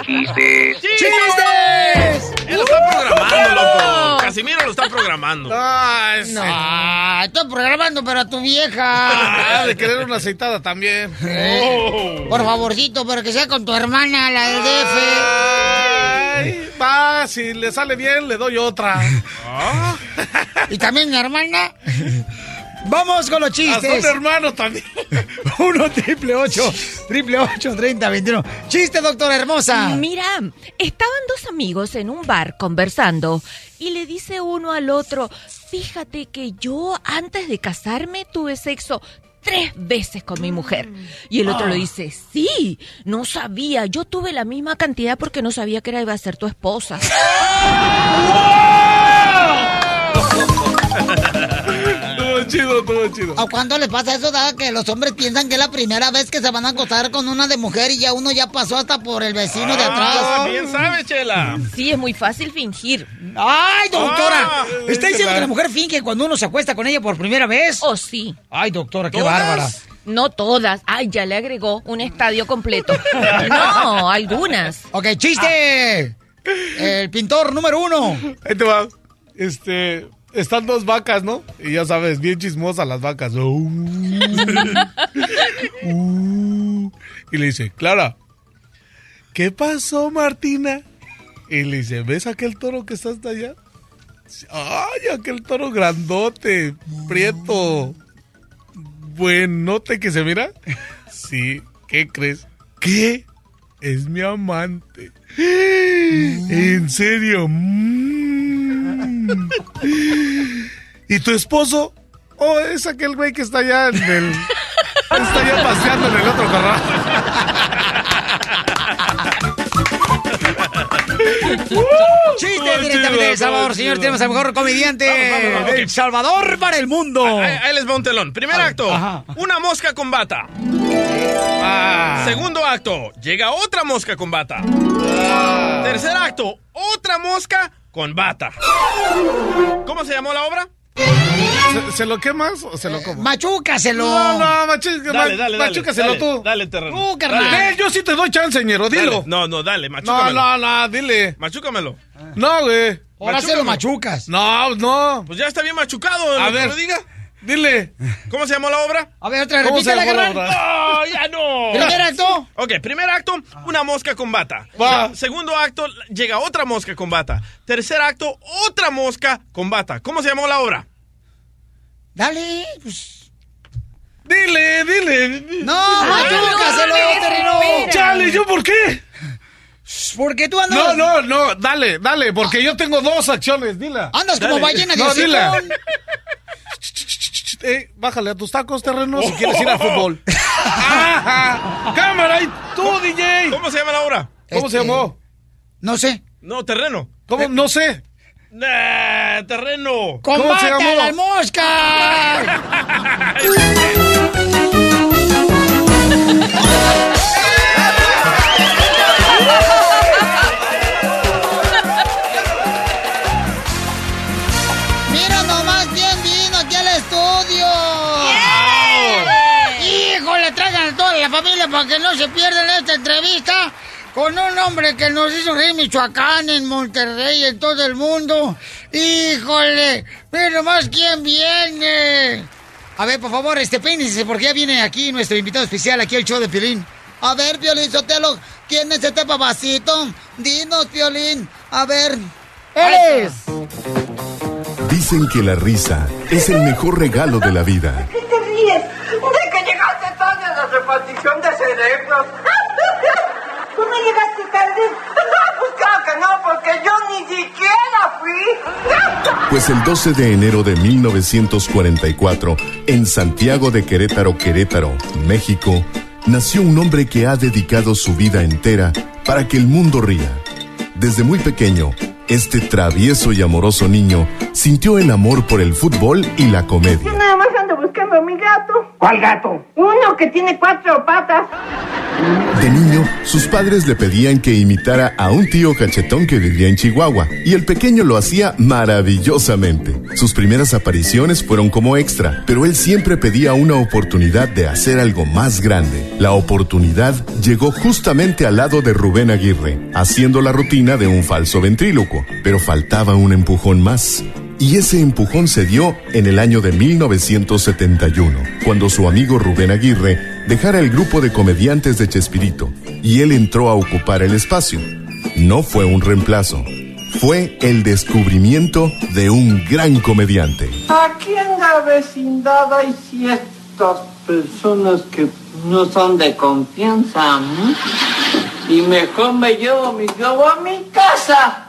Chistes. ¡Chistes! Él lo está programando, loco. Casimiro lo está programando. Ah, ese. Ah, estoy programando para tu vieja. Ah, de querer una aceitada también. Eh, Por favorcito, pero que sea con tu hermana, la del DF. Va, si le sale bien, le doy otra. <laughs> Y también mi hermana. Vamos con los Ah, chistes. son hermanos también. <laughs> Uno triple ocho, triple ocho, treinta, veintiuno. Chiste, doctora hermosa. Mira, estaban dos amigos en un bar conversando y le dice uno al otro, fíjate que yo antes de casarme tuve sexo tres veces con mi mujer. Y el otro Ah. le dice, sí, no sabía, yo tuve la misma cantidad porque no sabía que era iba a ser tu esposa. <laughs> chido, todo chido. ¿A cuándo le pasa eso, da? Que los hombres piensan que es la primera vez que se van a acostar con una de mujer y ya uno ya pasó hasta por el vecino de atrás. Ah, bien sabe, Chela. Sí, es muy fácil fingir. ¡Ay, doctora! Ah, ¿Está diciendo que la mujer finge cuando uno se acuesta con ella por primera vez? Oh, sí. Ay, doctora, qué ¿Todas? bárbara. No todas. Ay, ya le agregó un estadio completo. <laughs> No, algunas. Ok, chiste. El pintor número uno. Ahí te va. Este, están dos vacas, ¿no? Y ya sabes, bien chismosas las vacas. Uh. Uh. Y le dice, Clara, ¿qué pasó, Martina? Y le dice, ¿ves aquel toro que está hasta allá? Ay, aquel toro grandote, prieto, buenote que se mira. Sí, ¿qué crees? ¿Qué? Es mi amante. ¿En serio? Mm. ¿Y tu esposo? Oh, es aquel güey que está allá en el... Está allá paseando en el otro corral. Chiste directamente de El Salvador, señor. Tenemos al mejor comediante Vamos, vamos, de El Salvador para el mundo. Ahí, ahí les va un telón. Primer acto, una mosca con bata. Segundo acto, llega otra mosca con bata. Tercer acto, otra mosca con bata. ¿Cómo se llamó la obra? ¿Se, se lo quemas o se lo como? Machúcaselo. No, no, machu- Dale, dale, dale. machúcaselo dale, tú. Dale, terreno. Tú, carnal. Dale. Eh, yo sí te doy chance, ñero, dilo. Dale. No, no, dale, No, machúcamelo. no, no, dile. Machúcamelo. No, güey. Ahora se lo machucas. No, no. Pues ya está bien machucado. A lo que ver. lo diga. Dile. ¿Cómo se llamó la obra? A ver, otra vez, ¿Cómo se repítela, llamó la carnal. ¡No, <laughs> ya no! Primer acto. Ok, primer acto, una mosca con bata. Va. Se- Segundo acto, llega otra mosca con bata. Tercer acto, otra mosca con bata. ¿Cómo se llamó la obra? Dale. pues. Dile, dile. No, Ay, machúcaselo, no, terreno. espera. Chale, ¿yo por qué? Porque tú andas. No, no, no, dale, dale, porque yo tengo dos acciones, dila. Andas como Dale. ballena de No, dile. <laughs> Eh, bájale a tus tacos, terreno, si quieres ir al fútbol. Ajá. ¡Cámara! ¿Y tú, DJ? ¿Cómo se llama la obra? ¿Cómo se Este, llamó? No sé. No, terreno. ¿Cómo? No sé. Nah, terreno. ¿Cómo se ¡Combate a llamó? las moscas! <laughs> entrevista con un hombre que nos hizo reír Michoacán, en Monterrey, en todo el mundo. Híjole, mira nomás quién viene. A ver, por favor, este peínese, porque ya viene aquí nuestro invitado especial, aquí al show de Piolín. A ver, Piolín Sotelo, ¿quién es este papacito? Dinos, Piolín. A ver. ¡Él es! Dicen que la risa es el mejor regalo de la vida. ¿Qué te ríes? De que llegaste tarde a la repartición de cerebros. Pues <laughs> claro que no. siquiera fui. Pues el 12 de enero de 1944, en Santiago de Querétaro, Querétaro, México, nació un hombre que ha dedicado su vida entera para que el mundo ría. Desde muy pequeño, este travieso y amoroso niño sintió el amor por el fútbol y la comedia. Buscando a mi gato. ¿Cuál gato? Uno que tiene cuatro patas. De niño, sus padres le pedían que imitara a un tío cachetón que vivía en Chihuahua, y el pequeño lo hacía maravillosamente. Sus primeras apariciones fueron como extra, pero él siempre pedía una oportunidad de hacer algo más grande. La oportunidad llegó justamente al lado de Rubén Aguirre, haciendo la rutina de un falso ventrílocuo, pero faltaba un empujón más. Y ese empujón se dio en el año de 1971, cuando su amigo Rubén Aguirre dejara el grupo de comediantes de Chespirito y él entró a ocupar el espacio. No fue un reemplazo, fue el descubrimiento de un gran comediante. Aquí en la vecindad hay ciertas personas que no son de confianza. ¿m? Y mejor me llevo mi globo a mi casa.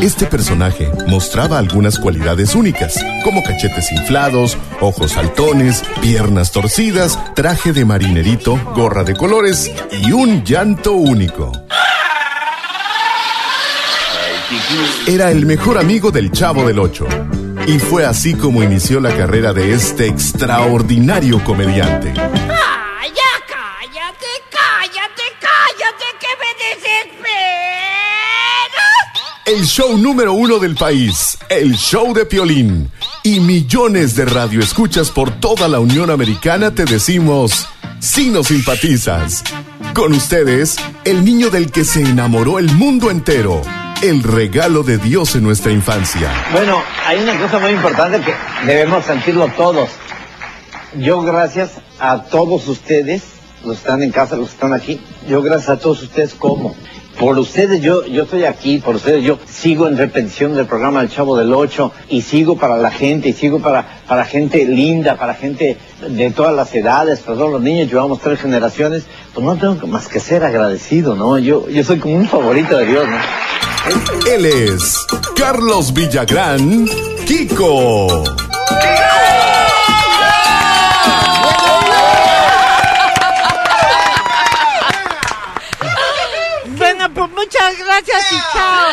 Este personaje mostraba algunas cualidades únicas, como cachetes inflados, ojos saltones, piernas torcidas, traje de marinerito, gorra de colores y un llanto único. Era el mejor amigo del Chavo del Ocho. Y fue así como inició la carrera de este extraordinario comediante. El show número uno del país, el show de Piolín. Y millones de radioescuchas por toda la Unión Americana te decimos, si nos simpatizas. Con ustedes, el niño del que se enamoró el mundo entero. El regalo de Dios en nuestra infancia. Bueno, hay una cosa muy importante que debemos sentirlo todos. Yo gracias a todos ustedes, los que están en casa, los que están aquí, yo gracias a todos ustedes como. Por ustedes yo, yo estoy aquí, por ustedes yo sigo en repetición del programa El Chavo del Ocho y sigo para la gente, y sigo para, para gente linda, para gente de todas las edades, para todos los niños, llevamos tres generaciones, pues no tengo más que ser agradecido, ¿no? Yo, yo soy como un favorito de Dios, ¿no? Él es Carlos Villagrán, Kiko. Gracias y chao.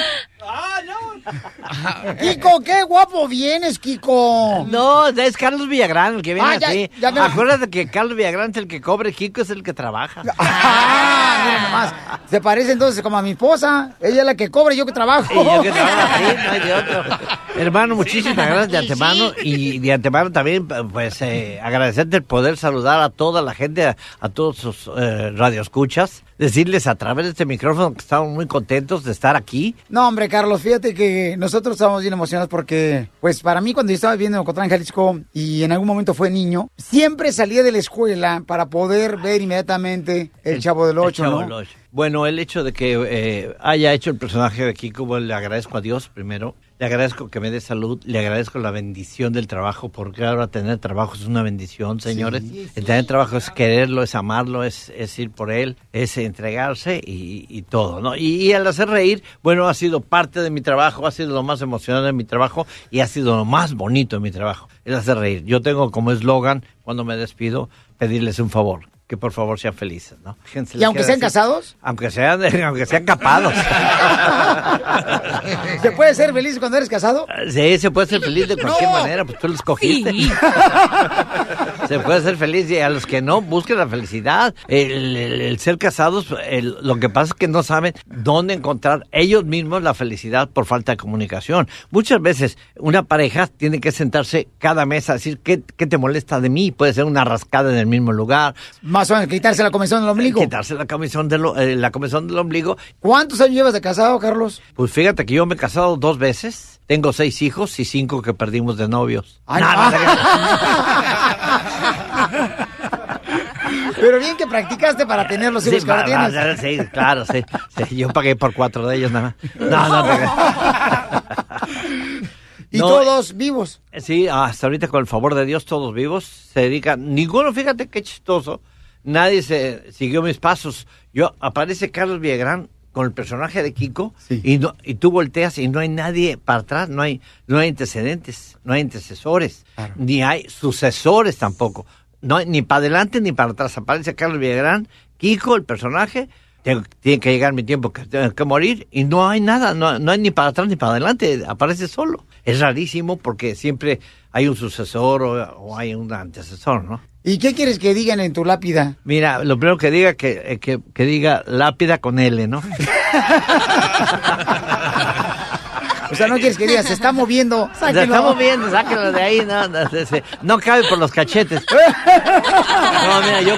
<laughs> Kiko, qué guapo vienes, Kiko. No, es Carlos Villagrán el que viene Ah, ya- así. ya me- Acuérdate que Carlos Villagrán es el que cobre, Kiko es el que trabaja. <laughs> Ah, mira nomás. Se parece entonces como a mi esposa. Ella es la que cobra y yo que trabajo. Y yo que trabajo <laughs> así, no hay de otro. Hermano, muchísimas gracias de antemano y de antemano también, pues, eh, agradecerte el poder saludar a toda la gente, a, a todos sus eh, radioescuchas, decirles a través de este micrófono que estamos muy contentos de estar aquí. No, hombre, Carlos, fíjate que nosotros estamos bien emocionados porque, pues, para mí cuando yo estaba viviendo en Ocotlán, Jalisco, y en algún momento fue niño, siempre salía de la escuela para poder ver inmediatamente El Chavo del El Ocho, Chavo ¿no? del Ocho. Bueno, el hecho de que eh, haya hecho el personaje de Kiko, le agradezco a Dios primero, le agradezco que me dé salud, le agradezco la bendición del trabajo, porque ahora tener trabajo es una bendición, señores. El tener trabajo es quererlo, es amarlo, es, es ir por él, es entregarse y, y todo, ¿no? Y, y al hacer reír, bueno, ha sido parte de mi trabajo, ha sido lo más emocionante de mi trabajo y ha sido lo más bonito de mi trabajo, el hacer reír. Yo tengo como eslogan, cuando me despido, pedirles un favor. Que por favor sean felices, ¿no? Fíjense, ¿Y aunque sean decir- casados? aunque sean, <laughs> aunque sean capados. <laughs> ¿Se puede ser feliz cuando eres casado? Sí, se puede ser feliz de cualquier No. manera, pues tú lo escogiste. <laughs> se puede ser feliz y a los que no, busquen la felicidad. El, el- el ser casados, el- lo que pasa es que no saben dónde encontrar ellos mismos la felicidad por falta de comunicación. Muchas veces una pareja tiene que sentarse cada mes a decir qué, qué te molesta de mí. Puede ser una rascada en el mismo lugar. Más menos, quitarse la comezón del ombligo. Quitarse la comezón del, eh, la comezón del ombligo. ¿Cuántos años llevas de casado, Carlos? Pues fíjate que yo me he casado dos veces. Tengo seis hijos y cinco que perdimos de novios. Ay, No, no. no, <laughs> Pero bien que practicaste para tener los hijos Sí, que ahora tienes. sí, claro, sí, sí. Yo pagué por cuatro de ellos nada más. No, no, creas. <laughs> Y No, todos vivos. eh, Sí, hasta ahorita con el favor de Dios todos vivos se dedican. Ninguno, fíjate qué chistoso. Nadie se siguió mis pasos. Yo aparece Carlos Villagrán con el personaje de Kiko y, no, y tú volteas y no hay nadie para atrás, no hay, no hay antecedentes, no hay antecesores, ni hay sucesores tampoco. No hay, ni para adelante ni para atrás. Aparece Carlos Villagrán, Kiko, el personaje, tengo- tiene que llegar mi tiempo que tengo que morir y no hay nada, no, no hay ni para atrás ni para adelante, aparece solo. Es rarísimo porque siempre hay un sucesor o, o hay un antecesor, ¿no? ¿Y qué quieres que digan en tu lápida? Mira, lo primero que diga que, eh, que, que diga lápida con L, ¿no? <laughs> O sea, no quieres que digas, se está moviendo. <laughs> Se está moviendo, sáquenlo de ahí, no, no, cabe por los cachetes. <laughs> No, mira, yo,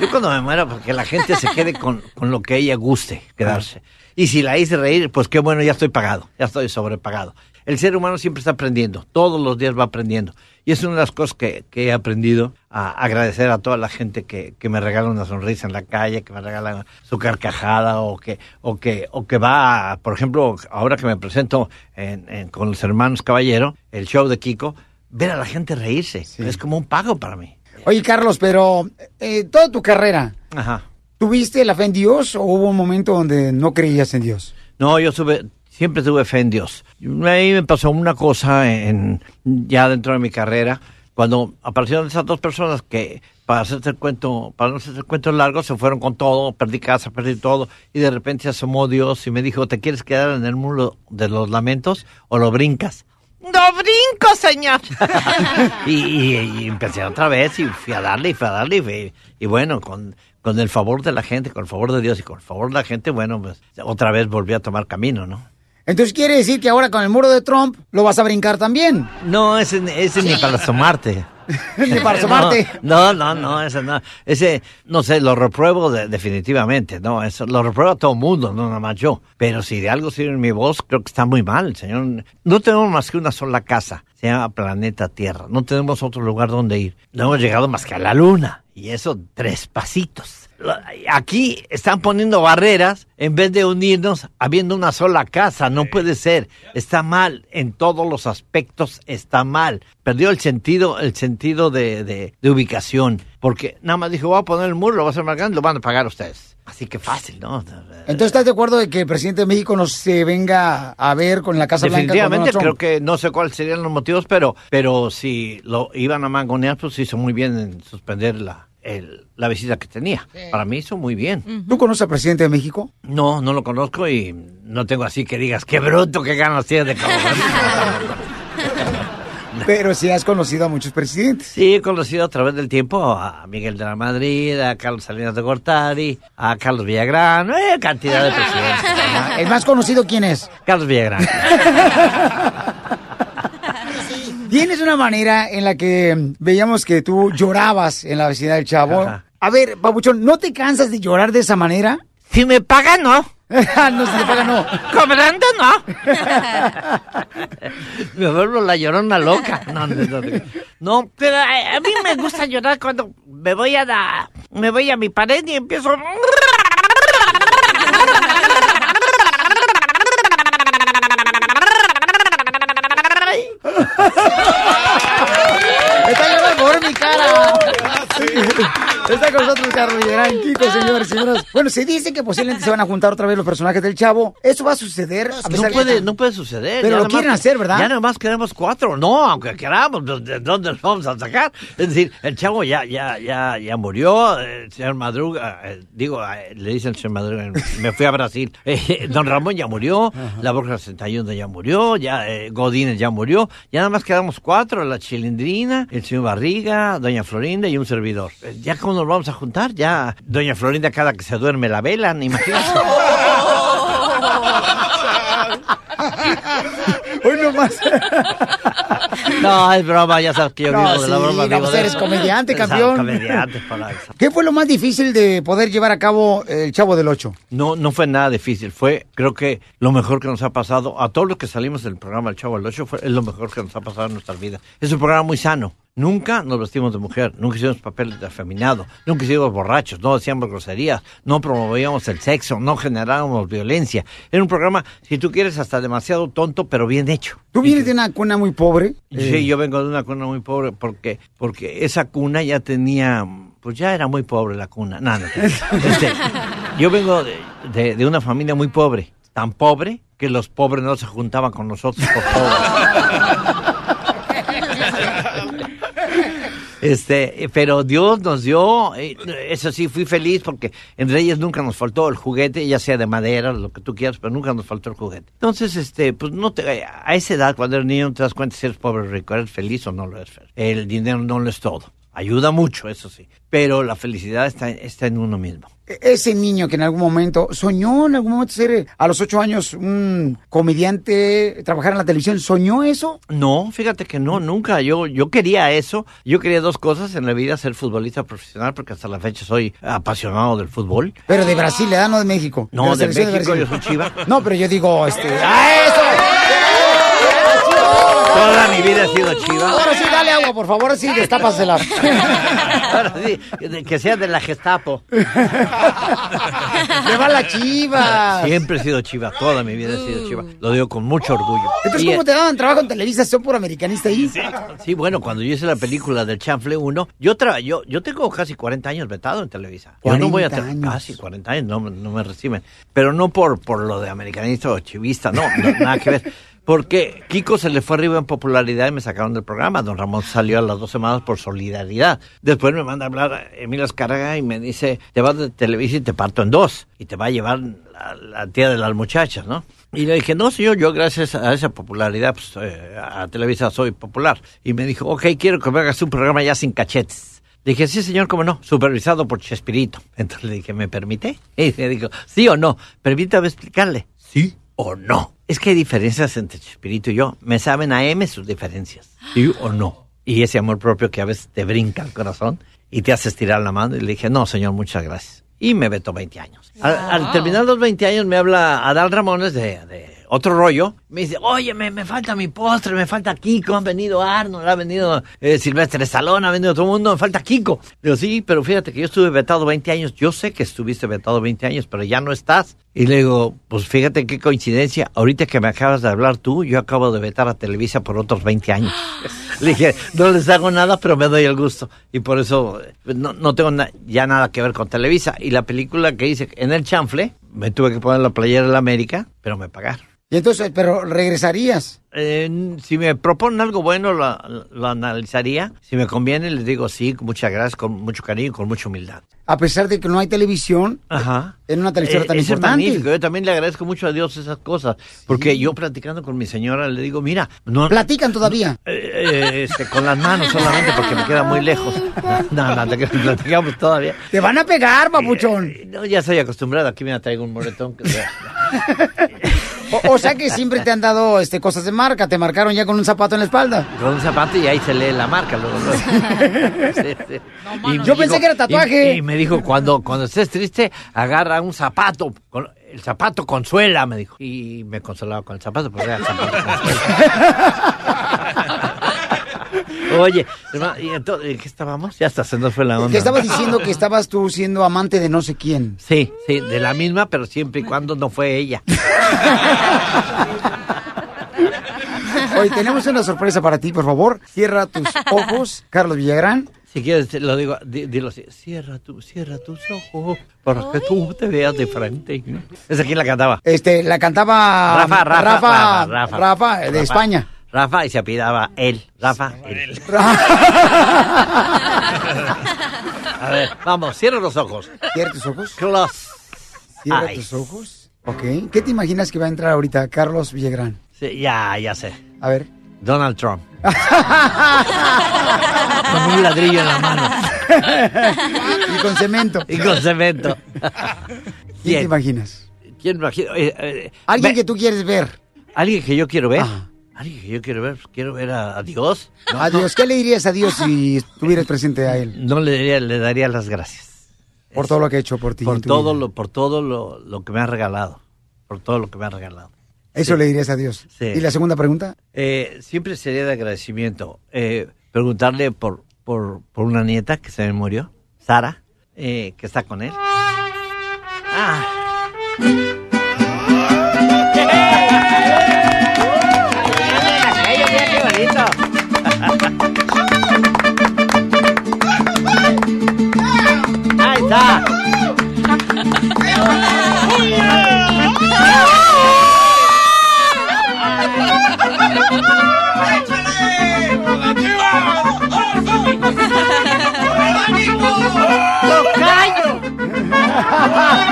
yo cuando me muera, porque la gente se quede con, con lo que ella guste quedarse. Y si la hice reír, pues qué bueno, ya estoy pagado, ya estoy sobrepagado. El ser humano siempre está aprendiendo, todos los días va aprendiendo. Y es una de las cosas que, que he aprendido a agradecer a toda la gente que, que me regala una sonrisa en la calle, que me regala su carcajada o que, o que, o que va, a- por ejemplo, ahora que me presento en- en- con los hermanos Caballero, el show de Kiko, ver a la gente reírse. Es como un pago para mí. Oye, Carlos, pero eh, toda tu carrera, Ajá. ¿tuviste la fe en Dios o hubo un momento donde no creías en Dios? No, yo tuve, siempre tuve fe en Dios. Ahí me pasó una cosa en, ya dentro de mi carrera, cuando aparecieron esas dos personas que, para hacerte el cuento, para no hacer el cuento largo, se fueron con todo, perdí casa, perdí todo, y de repente se asomó Dios y me dijo, ¿te quieres quedar en el mundo de los lamentos o lo brincas? ¡No brinco, señor! <laughs> <laughs> y, y- y empecé otra vez y fui a darle y fui a darle y, fui- y bueno, con, con el favor de la gente, con el favor de Dios y con el favor de la gente, bueno, pues otra vez volví a tomar camino, ¿no? Entonces quiere decir que ahora con el muro de Trump lo vas a brincar también. No, ese, ese ni para asomarte. <laughs> Ni para asomarte. No, no, no, ese no. Ese, no sé, lo repruebo de- definitivamente, no, eso lo reprueba todo el mundo, no nada más yo. Pero si de algo sirve mi voz, creo que está muy mal, señor. No tenemos más que una sola casa, se llama Planeta Tierra. No tenemos otro lugar donde ir. No hemos llegado más que a la Luna. Y eso, tres pasitos. Aquí están poniendo barreras en vez de unirnos habiendo una sola casa. No puede ser. Está mal. En todos los aspectos está mal. Perdió el sentido, el sentido de, de- de ubicación. Porque nada más dijo, voy a poner el muro, lo voy a hacer más grande, lo van a pagar ustedes. Así que fácil, ¿no? Entonces, ¿estás de acuerdo de que el presidente de México nos se venga a ver con la Casa Blanca? Definitivamente, Donald Trump? creo que no sé cuáles serían los motivos, pero, pero si lo iban a mangonear, pues hizo muy bien en suspender la, el- la visita que tenía. Para mí hizo muy bien. ¿Tú conoces al presidente de México? No, no lo conozco y no tengo así que digas, qué bruto, qué ganas tienes de cabrón. <laughs> Pero sí has conocido a muchos presidentes. Sí, he conocido a través del tiempo a Miguel de la Madrid, a Carlos Salinas de Gortari, a Carlos Villagrán, eh, cantidad de presidentes. <laughs> ¿El más conocido quién es? Carlos Villagrán. <laughs> Tienes una manera en la que mm, veíamos que tú llorabas en la vecindad del Chavo. Ajá. A ver, Pabuchón, ¿no te cansas de llorar de esa manera? Si me pagan, no. <laughs> no, si te pagan, no. Cobrando, no. <laughs> me vuelvo la llorona loca. No, no, no, no. No, pero a, a mí me gusta llorar cuando me voy a la, me voy a mi pared y empiezo. <laughs> Está llorando por mi cara. Está con nosotros Carlos Villagrán, Kiko, señores señoras. Bueno, se dice que posiblemente se van a juntar otra vez los personajes del Chavo. ¿Eso va a suceder? A No puede, no puede suceder. Pero Ya lo quieren hacer, ¿verdad? Ya nada más queremos cuatro. No, aunque queramos, pues, ¿de dónde los vamos a sacar? Es decir, el chavo ya, ya, ya, ya murió. El señor Madruga, eh, digo, eh, le dicen el señor Madruga, me fui a Brasil. <laughs> Eh, don Ramón ya murió, la Borja 61 ya murió, ya Godínez ya murió. Ya nada más quedamos cuatro, la Chilindrina, el señor Barriga, doña Florinda y un servidor. Ya cómo nos vamos a juntar, ya doña Florinda cada que se duerme la velan, imagínate. <laughs> <laughs> Hoy nomás. No, es broma, ya sabes que yo No, vivo de la broma. no, vivo pues de eres comediante, campeón. comediante, para <laughs> eso. ¿Qué fue lo más difícil de poder llevar a cabo el Chavo del Ocho? No, no fue nada difícil. Fue, creo que lo mejor que nos ha pasado a todos los que salimos del programa El Chavo del Ocho fue es lo mejor que nos ha pasado en nuestras vidas. Es un programa muy sano. Nunca nos vestimos de mujer, nunca hicimos papeles de afeminado, nunca hicimos borrachos, no decíamos groserías, no promovíamos el sexo, no generábamos violencia. Era un programa, si tú quieres, hasta demasiado tonto, pero bien hecho. ¿Tú vienes de una cuna muy pobre? Sí, Eh, yo vengo de una cuna muy pobre porque, porque esa cuna ya tenía, pues ya era muy pobre la cuna. No, no, <laughs> este, yo vengo de, de, de una familia muy pobre. Tan pobre que los pobres no se juntaban con nosotros por pobres. <laughs> Este, pero Dios nos dio, eh, eso sí, fui feliz porque en Reyes nunca nos faltó el juguete, ya sea de madera, lo que tú quieras, pero nunca nos faltó el juguete. Entonces, este, pues no te, a esa edad, cuando eres niño, te das cuenta si eres pobre o rico, eres feliz o no lo eres. El dinero no lo es todo. Ayuda mucho, eso sí. Pero la felicidad está, está en uno mismo. E- Ese niño que en algún momento soñó en algún momento ser eh, a los ocho años un comediante, trabajar en la televisión, ¿soñó eso? No, fíjate que no, nunca. Yo, yo quería eso. Yo quería dos cosas en la vida, ser futbolista profesional, porque hasta la fecha soy apasionado del fútbol. Pero de Brasil, ¿verdad? No de México. No, de México, yo soy chiva. No, pero yo digo, este... ¡Ah, eso! Toda mi vida he sido chiva. Ahora sí, dale agua, por favor, sí, destápasela. Ahora sí, que sea de la Gestapo. <laughs> ¡Le va la chiva! Siempre he sido chiva, toda mi vida he sido chiva. Lo digo con mucho orgullo. Entonces, ¿cómo te daban trabajo en Televisa? ¿Son por americanista ahí? Sí, bueno, cuando yo hice la película del Chanfle 1, yo, tra yo, yo tengo casi 40 años vetado en Televisa. Yo no voy a 40 tener casi 40 años, no, no me reciben. Pero no por, por lo de americanista o chivista, no, no, nada que ver. Porque Kiko se le fue arriba en popularidad y me sacaron del programa. Don Ramón salió a las dos semanas por solidaridad. Después me manda a hablar Emilio Escarga y me dice, te vas de Televisa y te parto en dos. Y te va a llevar la, tía de las muchachas, ¿no? Y le dije, no, señor, yo gracias a esa popularidad, pues, eh, a Televisa soy popular. Y me dijo, ok, quiero que me hagas un programa ya sin cachetes. Dije, sí, señor, cómo no, supervisado por Chespirito. <laughs> Entonces le dije, ¿me permite? Y me dijo, sí o no, permítame explicarle. Sí o no. Es que hay diferencias entre Chespirito y yo. Me saben a M sus diferencias. Sí o no. Y ese amor propio que a veces te brinca el corazón y te hace estirar la mano. Y le dije, no, señor, muchas gracias. Y me vetó 20 años. Al, al terminar los 20 años me habla Adal Ramones de, de otro rollo. Me dice, oye, me, me falta mi postre, me falta Kiko, han venido Arnold, ha venido eh, Silvestre Salón, ha venido todo el mundo, me falta Kiko. Le digo, sí, pero fíjate que yo estuve vetado 20 años, yo sé que estuviste vetado 20 años, pero ya no estás. Y le digo, pues fíjate qué coincidencia, ahorita que me acabas de hablar tú, yo acabo de vetar a Televisa por otros 20 años. <gasps> Le dije, no les hago nada, pero me doy el gusto. Y por eso eh, no, no tengo na- ya nada que ver con Televisa. Y la película que hice en el chanfle, me tuve que poner la playera de la América, pero me pagaron. Y entonces, pero regresarías. Eh, si me proponen algo bueno, lo, lo analizaría. Si me conviene, les digo sí, con muchas gracias, con mucho cariño y con mucha humildad. A pesar de que no hay televisión, Ajá. en una televisora Eh, tan eso es importante. magnífico. Yo también le agradezco mucho a Dios esas cosas. Porque yo platicando con mi señora le digo, mira, no. ¿Platican todavía? Eh, eh, este, con las manos solamente porque me queda muy lejos. No, no, te- platicamos todavía. Te van a pegar, papuchón. No, ya estoy acostumbrado. Aquí me traigo un moretón. que- <laughs> O, o sea que siempre te han dado este, cosas de marca. Te marcaron ya con un zapato en la espalda. Con un zapato y ahí se lee la marca. Luego, luego. <laughs> Sí, sí. Y me Yo pensé que era tatuaje. Y, y me dijo, cuando, cuando estés triste, agarra un zapato. con- el zapato consuela, me dijo. Y me consolaba con el zapato, porque era el zapato consuela. <laughs> Oye, hermano, ¿y entonces, ¿en qué estábamos? Ya hasta se nos fue la onda. Que estabas diciendo que estabas tú siendo amante de no sé quién. Sí, sí, de la misma, pero siempre y cuando no fue ella. Hoy tenemos una sorpresa para ti, por favor. Cierra tus ojos, Carlos Villagrán. Si quieres, te lo digo, di- dilo así. Cierra, tu, cierra tus ojos para que tú te veas de frente. ¿Esa quién la cantaba? Este, la cantaba Rafa, Rafa, Rafa, Rafa, Rafa. Rafa, de. España. Rafa y se apidaba él. Rafa, él. <laughs> A ver, vamos, cierra los ojos. Cierra tus ojos. Close. Cierra eyes. tus ojos. Ok. ¿Qué te imaginas que va a entrar ahorita Carlos Villagrán? Sí, ya, ya sé. A ver. Donald Trump. <laughs> Con un ladrillo en la mano. y con cemento. Y con cemento. <laughs> ¿Quién te imaginas? ¿Quién imagino? Eh, eh, Alguien ve- que tú quieres ver. Alguien que yo quiero ver. Que yo quiero ver. Quiero ver a, a Dios. No, a Dios, ¿qué le dirías a Dios si estuvieras presente a él? No le daría, le daría las gracias. Por todo lo que ha hecho por ti. Por todo, vida. lo, por todo lo, lo que me ha regalado. Por todo lo que me ha regalado. Eso Sí. le dirías a Dios. Sí. ¿Y la segunda pregunta? Eh, siempre sería de agradecimiento eh, preguntarle por, por, por una nieta que se me murió, Sara, eh, que está con él. Ah. Ahí está.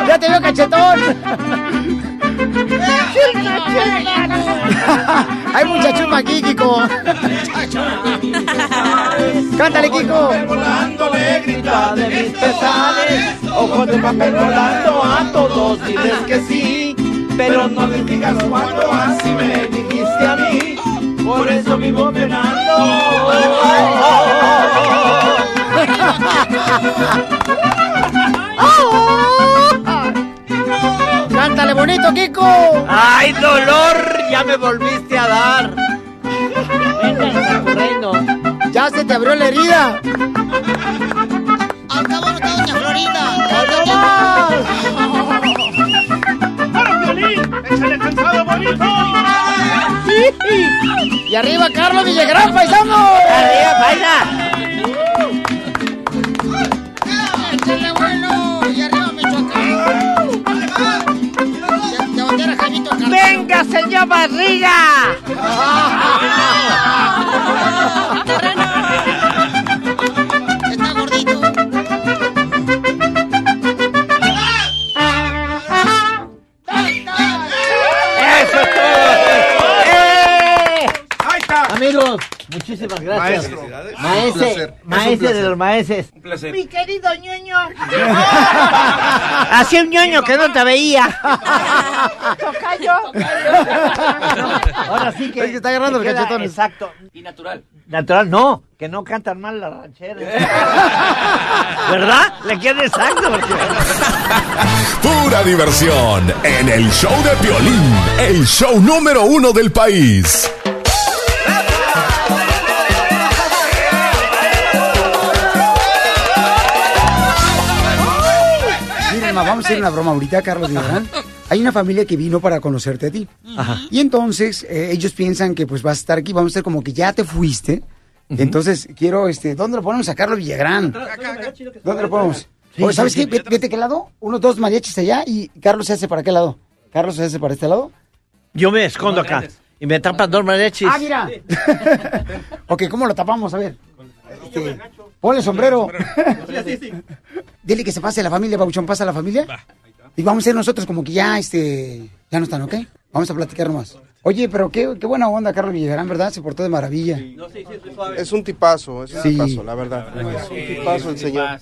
¡Ya te veo cachetón! ¡Hay mucha chupa aquí, Kiko! <laughs> Cántale, Kiko. Volando le grita de mis pesares, ojos de papel volando a todos diles que sí, pero no les digas cuando así me dijiste a mí, por eso vivo penando. <laughs> Cántale bonito, Kiko. ¡Ay, dolor! Ya me volviste a dar. Ya se te abrió la herida. Al cabo no está Doña Florinda. ¡Échale cansado bonito! Y arriba, Carlos Villagrán, paisano. Arriba, paisa. Señor Barriga! Está gordito. ¡Eso es todo! ¡Eh! Amigos, muchísimas gracias. Maestro. Maese, Maese de los maeses. Un placer. Mi querido ñoño. <laughs> Hacía un ñoño que no te veía. Tocayo. Ahora sí que. Es que está agarrando queda cachetones. Exacto. Y natural. Natural, no, que no cantan mal las rancheras. <laughs> ¿Verdad? Le queda exacto. Porque... Pura diversión en el show de Piolín, el show número uno del país. Vamos a hacer una broma ahorita, Carlos Villagrán. Hay una familia que vino para conocerte a ti. Y entonces eh, ellos piensan que pues vas a estar aquí, vamos a ser como que ya te fuiste. Entonces quiero, este, ¿dónde lo ponemos a Carlos Villagrán? ¿Dónde lo ponemos? Sí, Oye, ¿Sabes sí, qué? sí. Vete, vete qué lado. Uno, dos mariachis allá y Carlos se hace para qué lado. Carlos se hace para este lado. Yo me escondo acá. Y me tapan dos mariachis. Ah, mira. <laughs> ok, ¿cómo lo tapamos? A ver. Este, ponle sombrero. Dile que se pase la familia, Pauchón, pasa la familia. Y vamos a ser nosotros como que ya, este, ya no están, ¿ok? Vamos a platicar nomás. Oye, pero qué, qué buena onda, Carlos Villagrán, ¿verdad? Se portó de maravilla. Es un tipazo, es un Sí. tipazo, la verdad. Es un tipazo el señor.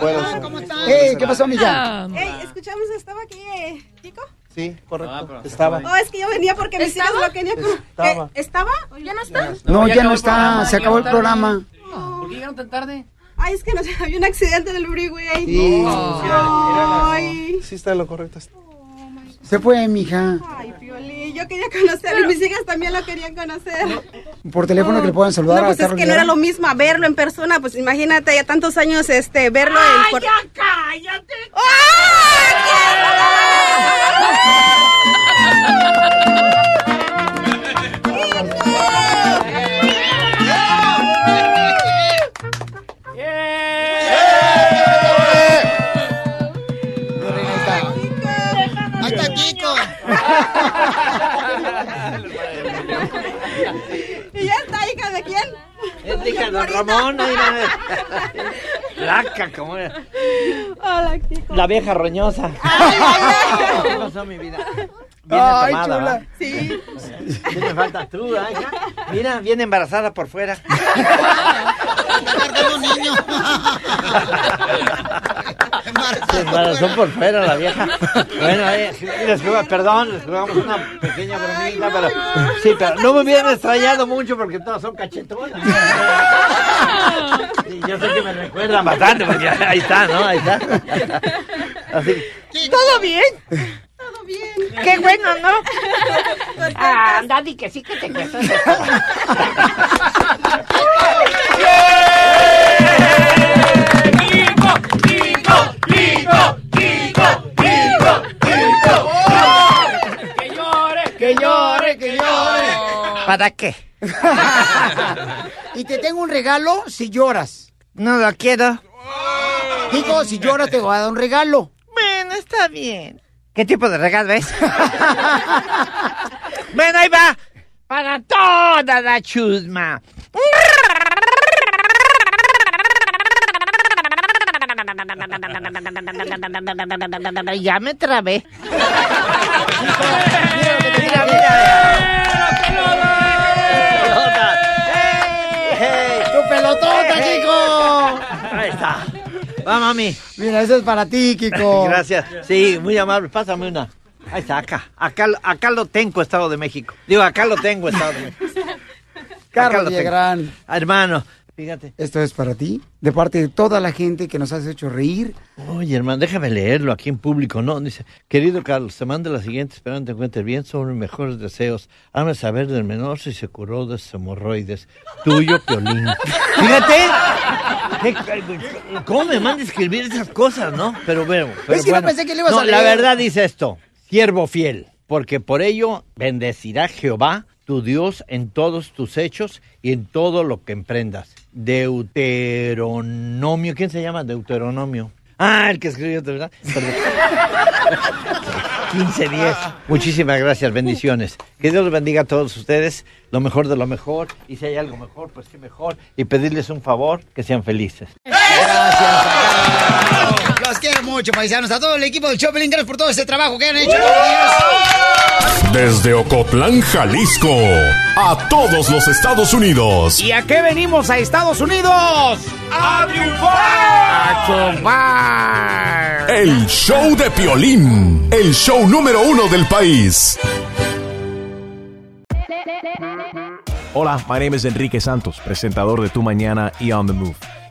Bueno, ¿Cómo están? ¡Ey, qué pasó, amiga? Ey, escuchamos, estaba aquí, eh, Chico. sí, correcto. Estaba. Oh, es que yo venía porque mis hijas lo querían. con- Estaba. ¿Estaba? ¿Ya no está? No, ya ya no está, programa, se acabó el programa. ¿Por qué llegaron tan tarde? Ay, es que no sé, <laughs> había un accidente del freeway. Sí, Ay, sí está en lo correcto. Se fue, mija. ay, Piolín, yo quería conocerlo y mis hijas también lo querían conocer. Por teléfono que le puedan saludar No, pues a es que no era lo mismo verlo en persona, pues imagínate, ya tantos años este verlo en por- cállate! Ahí <laughs> Don Ramón. ahí va. <laughs> Flaca, como era. Hola, Kiko. La vieja roñosa. <laughs> ¿Qué pasó, mi vida? Viene Ay, tomada, chula. Sí. <laughs> ¿Qué me falta tú, ah, hija? Mira, viene embarazada por fuera. Cargando un niño. Se embarazó por fuera la vieja. Bueno, eh, les jugamos- perdón, les jugamos una pequeña bromita, pero sí, pero no me hubieran extrañado mucho porque todas son cachetonas. <laughs> Sí, yo sé que me recuerdan bastante porque ahí está, ¿no? Ahí está. Así. ¿Todo bien? Todo bien. Qué bueno, ¿no? <laughs> Ah, anda, di que sí que te quesas. <laughs> ¡Que llore! Que llore, que llore. ¿Para qué? <laughs> y te tengo un regalo si lloras. No lo quiero. Digo, si lloras te voy a dar un regalo. Bueno, está bien. ¿Qué tipo de regalo es? <laughs> bueno, ahí va. Para toda la chusma. Ya me trabé. ¡Tu pelotota, Kiko! Ahí está. Va, mami. Mira, eso es para ti, Kiko. <laughs> Gracias. Sí, muy amable. Pásame una. Ahí está, acá. Acá, acá lo tengo, Estado de México. Digo, acá lo tengo, Estado de México. Carlos. Villagrán. Hermano, fíjate. Esto es para ti, de parte de toda la gente que nos has hecho reír. Oye, hermano, déjame leerlo aquí en público, ¿no? Dice, querido Carlos, te mando la siguiente, esperando te encuentres bien, son mis mejores deseos. Hazme saber del menor si se curó de hemorroides. Tuyo, <laughs> Piolín. Fíjate. ¿Qué- ¿Cómo me manda a escribir esas cosas, no? Pero bueno. Pero Es que no pensé que le ibas No, a La leer. verdad dice esto, siervo fiel, porque por ello bendecirá Jehová tu Dios en todos tus hechos y en todo lo que emprendas. Deuteronomio, ¿quién se llama Deuteronomio? Ah, el que escribió, ¿verdad? Perdón. <laughs> 15-10. Muchísimas gracias, bendiciones. Que Dios los bendiga a todos ustedes, lo mejor de lo mejor, y si hay algo mejor, pues qué mejor, y pedirles un favor, que sean felices. Los quiero mucho, paisanos. A todo el equipo de Choplin, gracias por todo ese trabajo que han hecho. todos los días. Desde Ocotlán, Jalisco, a todos los Estados Unidos. ¿Y a qué venimos a Estados Unidos? ¡A triunfar! ¡A triunfar! El show de Piolín, el show número uno del país. Hola, my name is Enrique Santos, presentador de Tu Mañana y On the Move.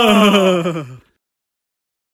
Ah!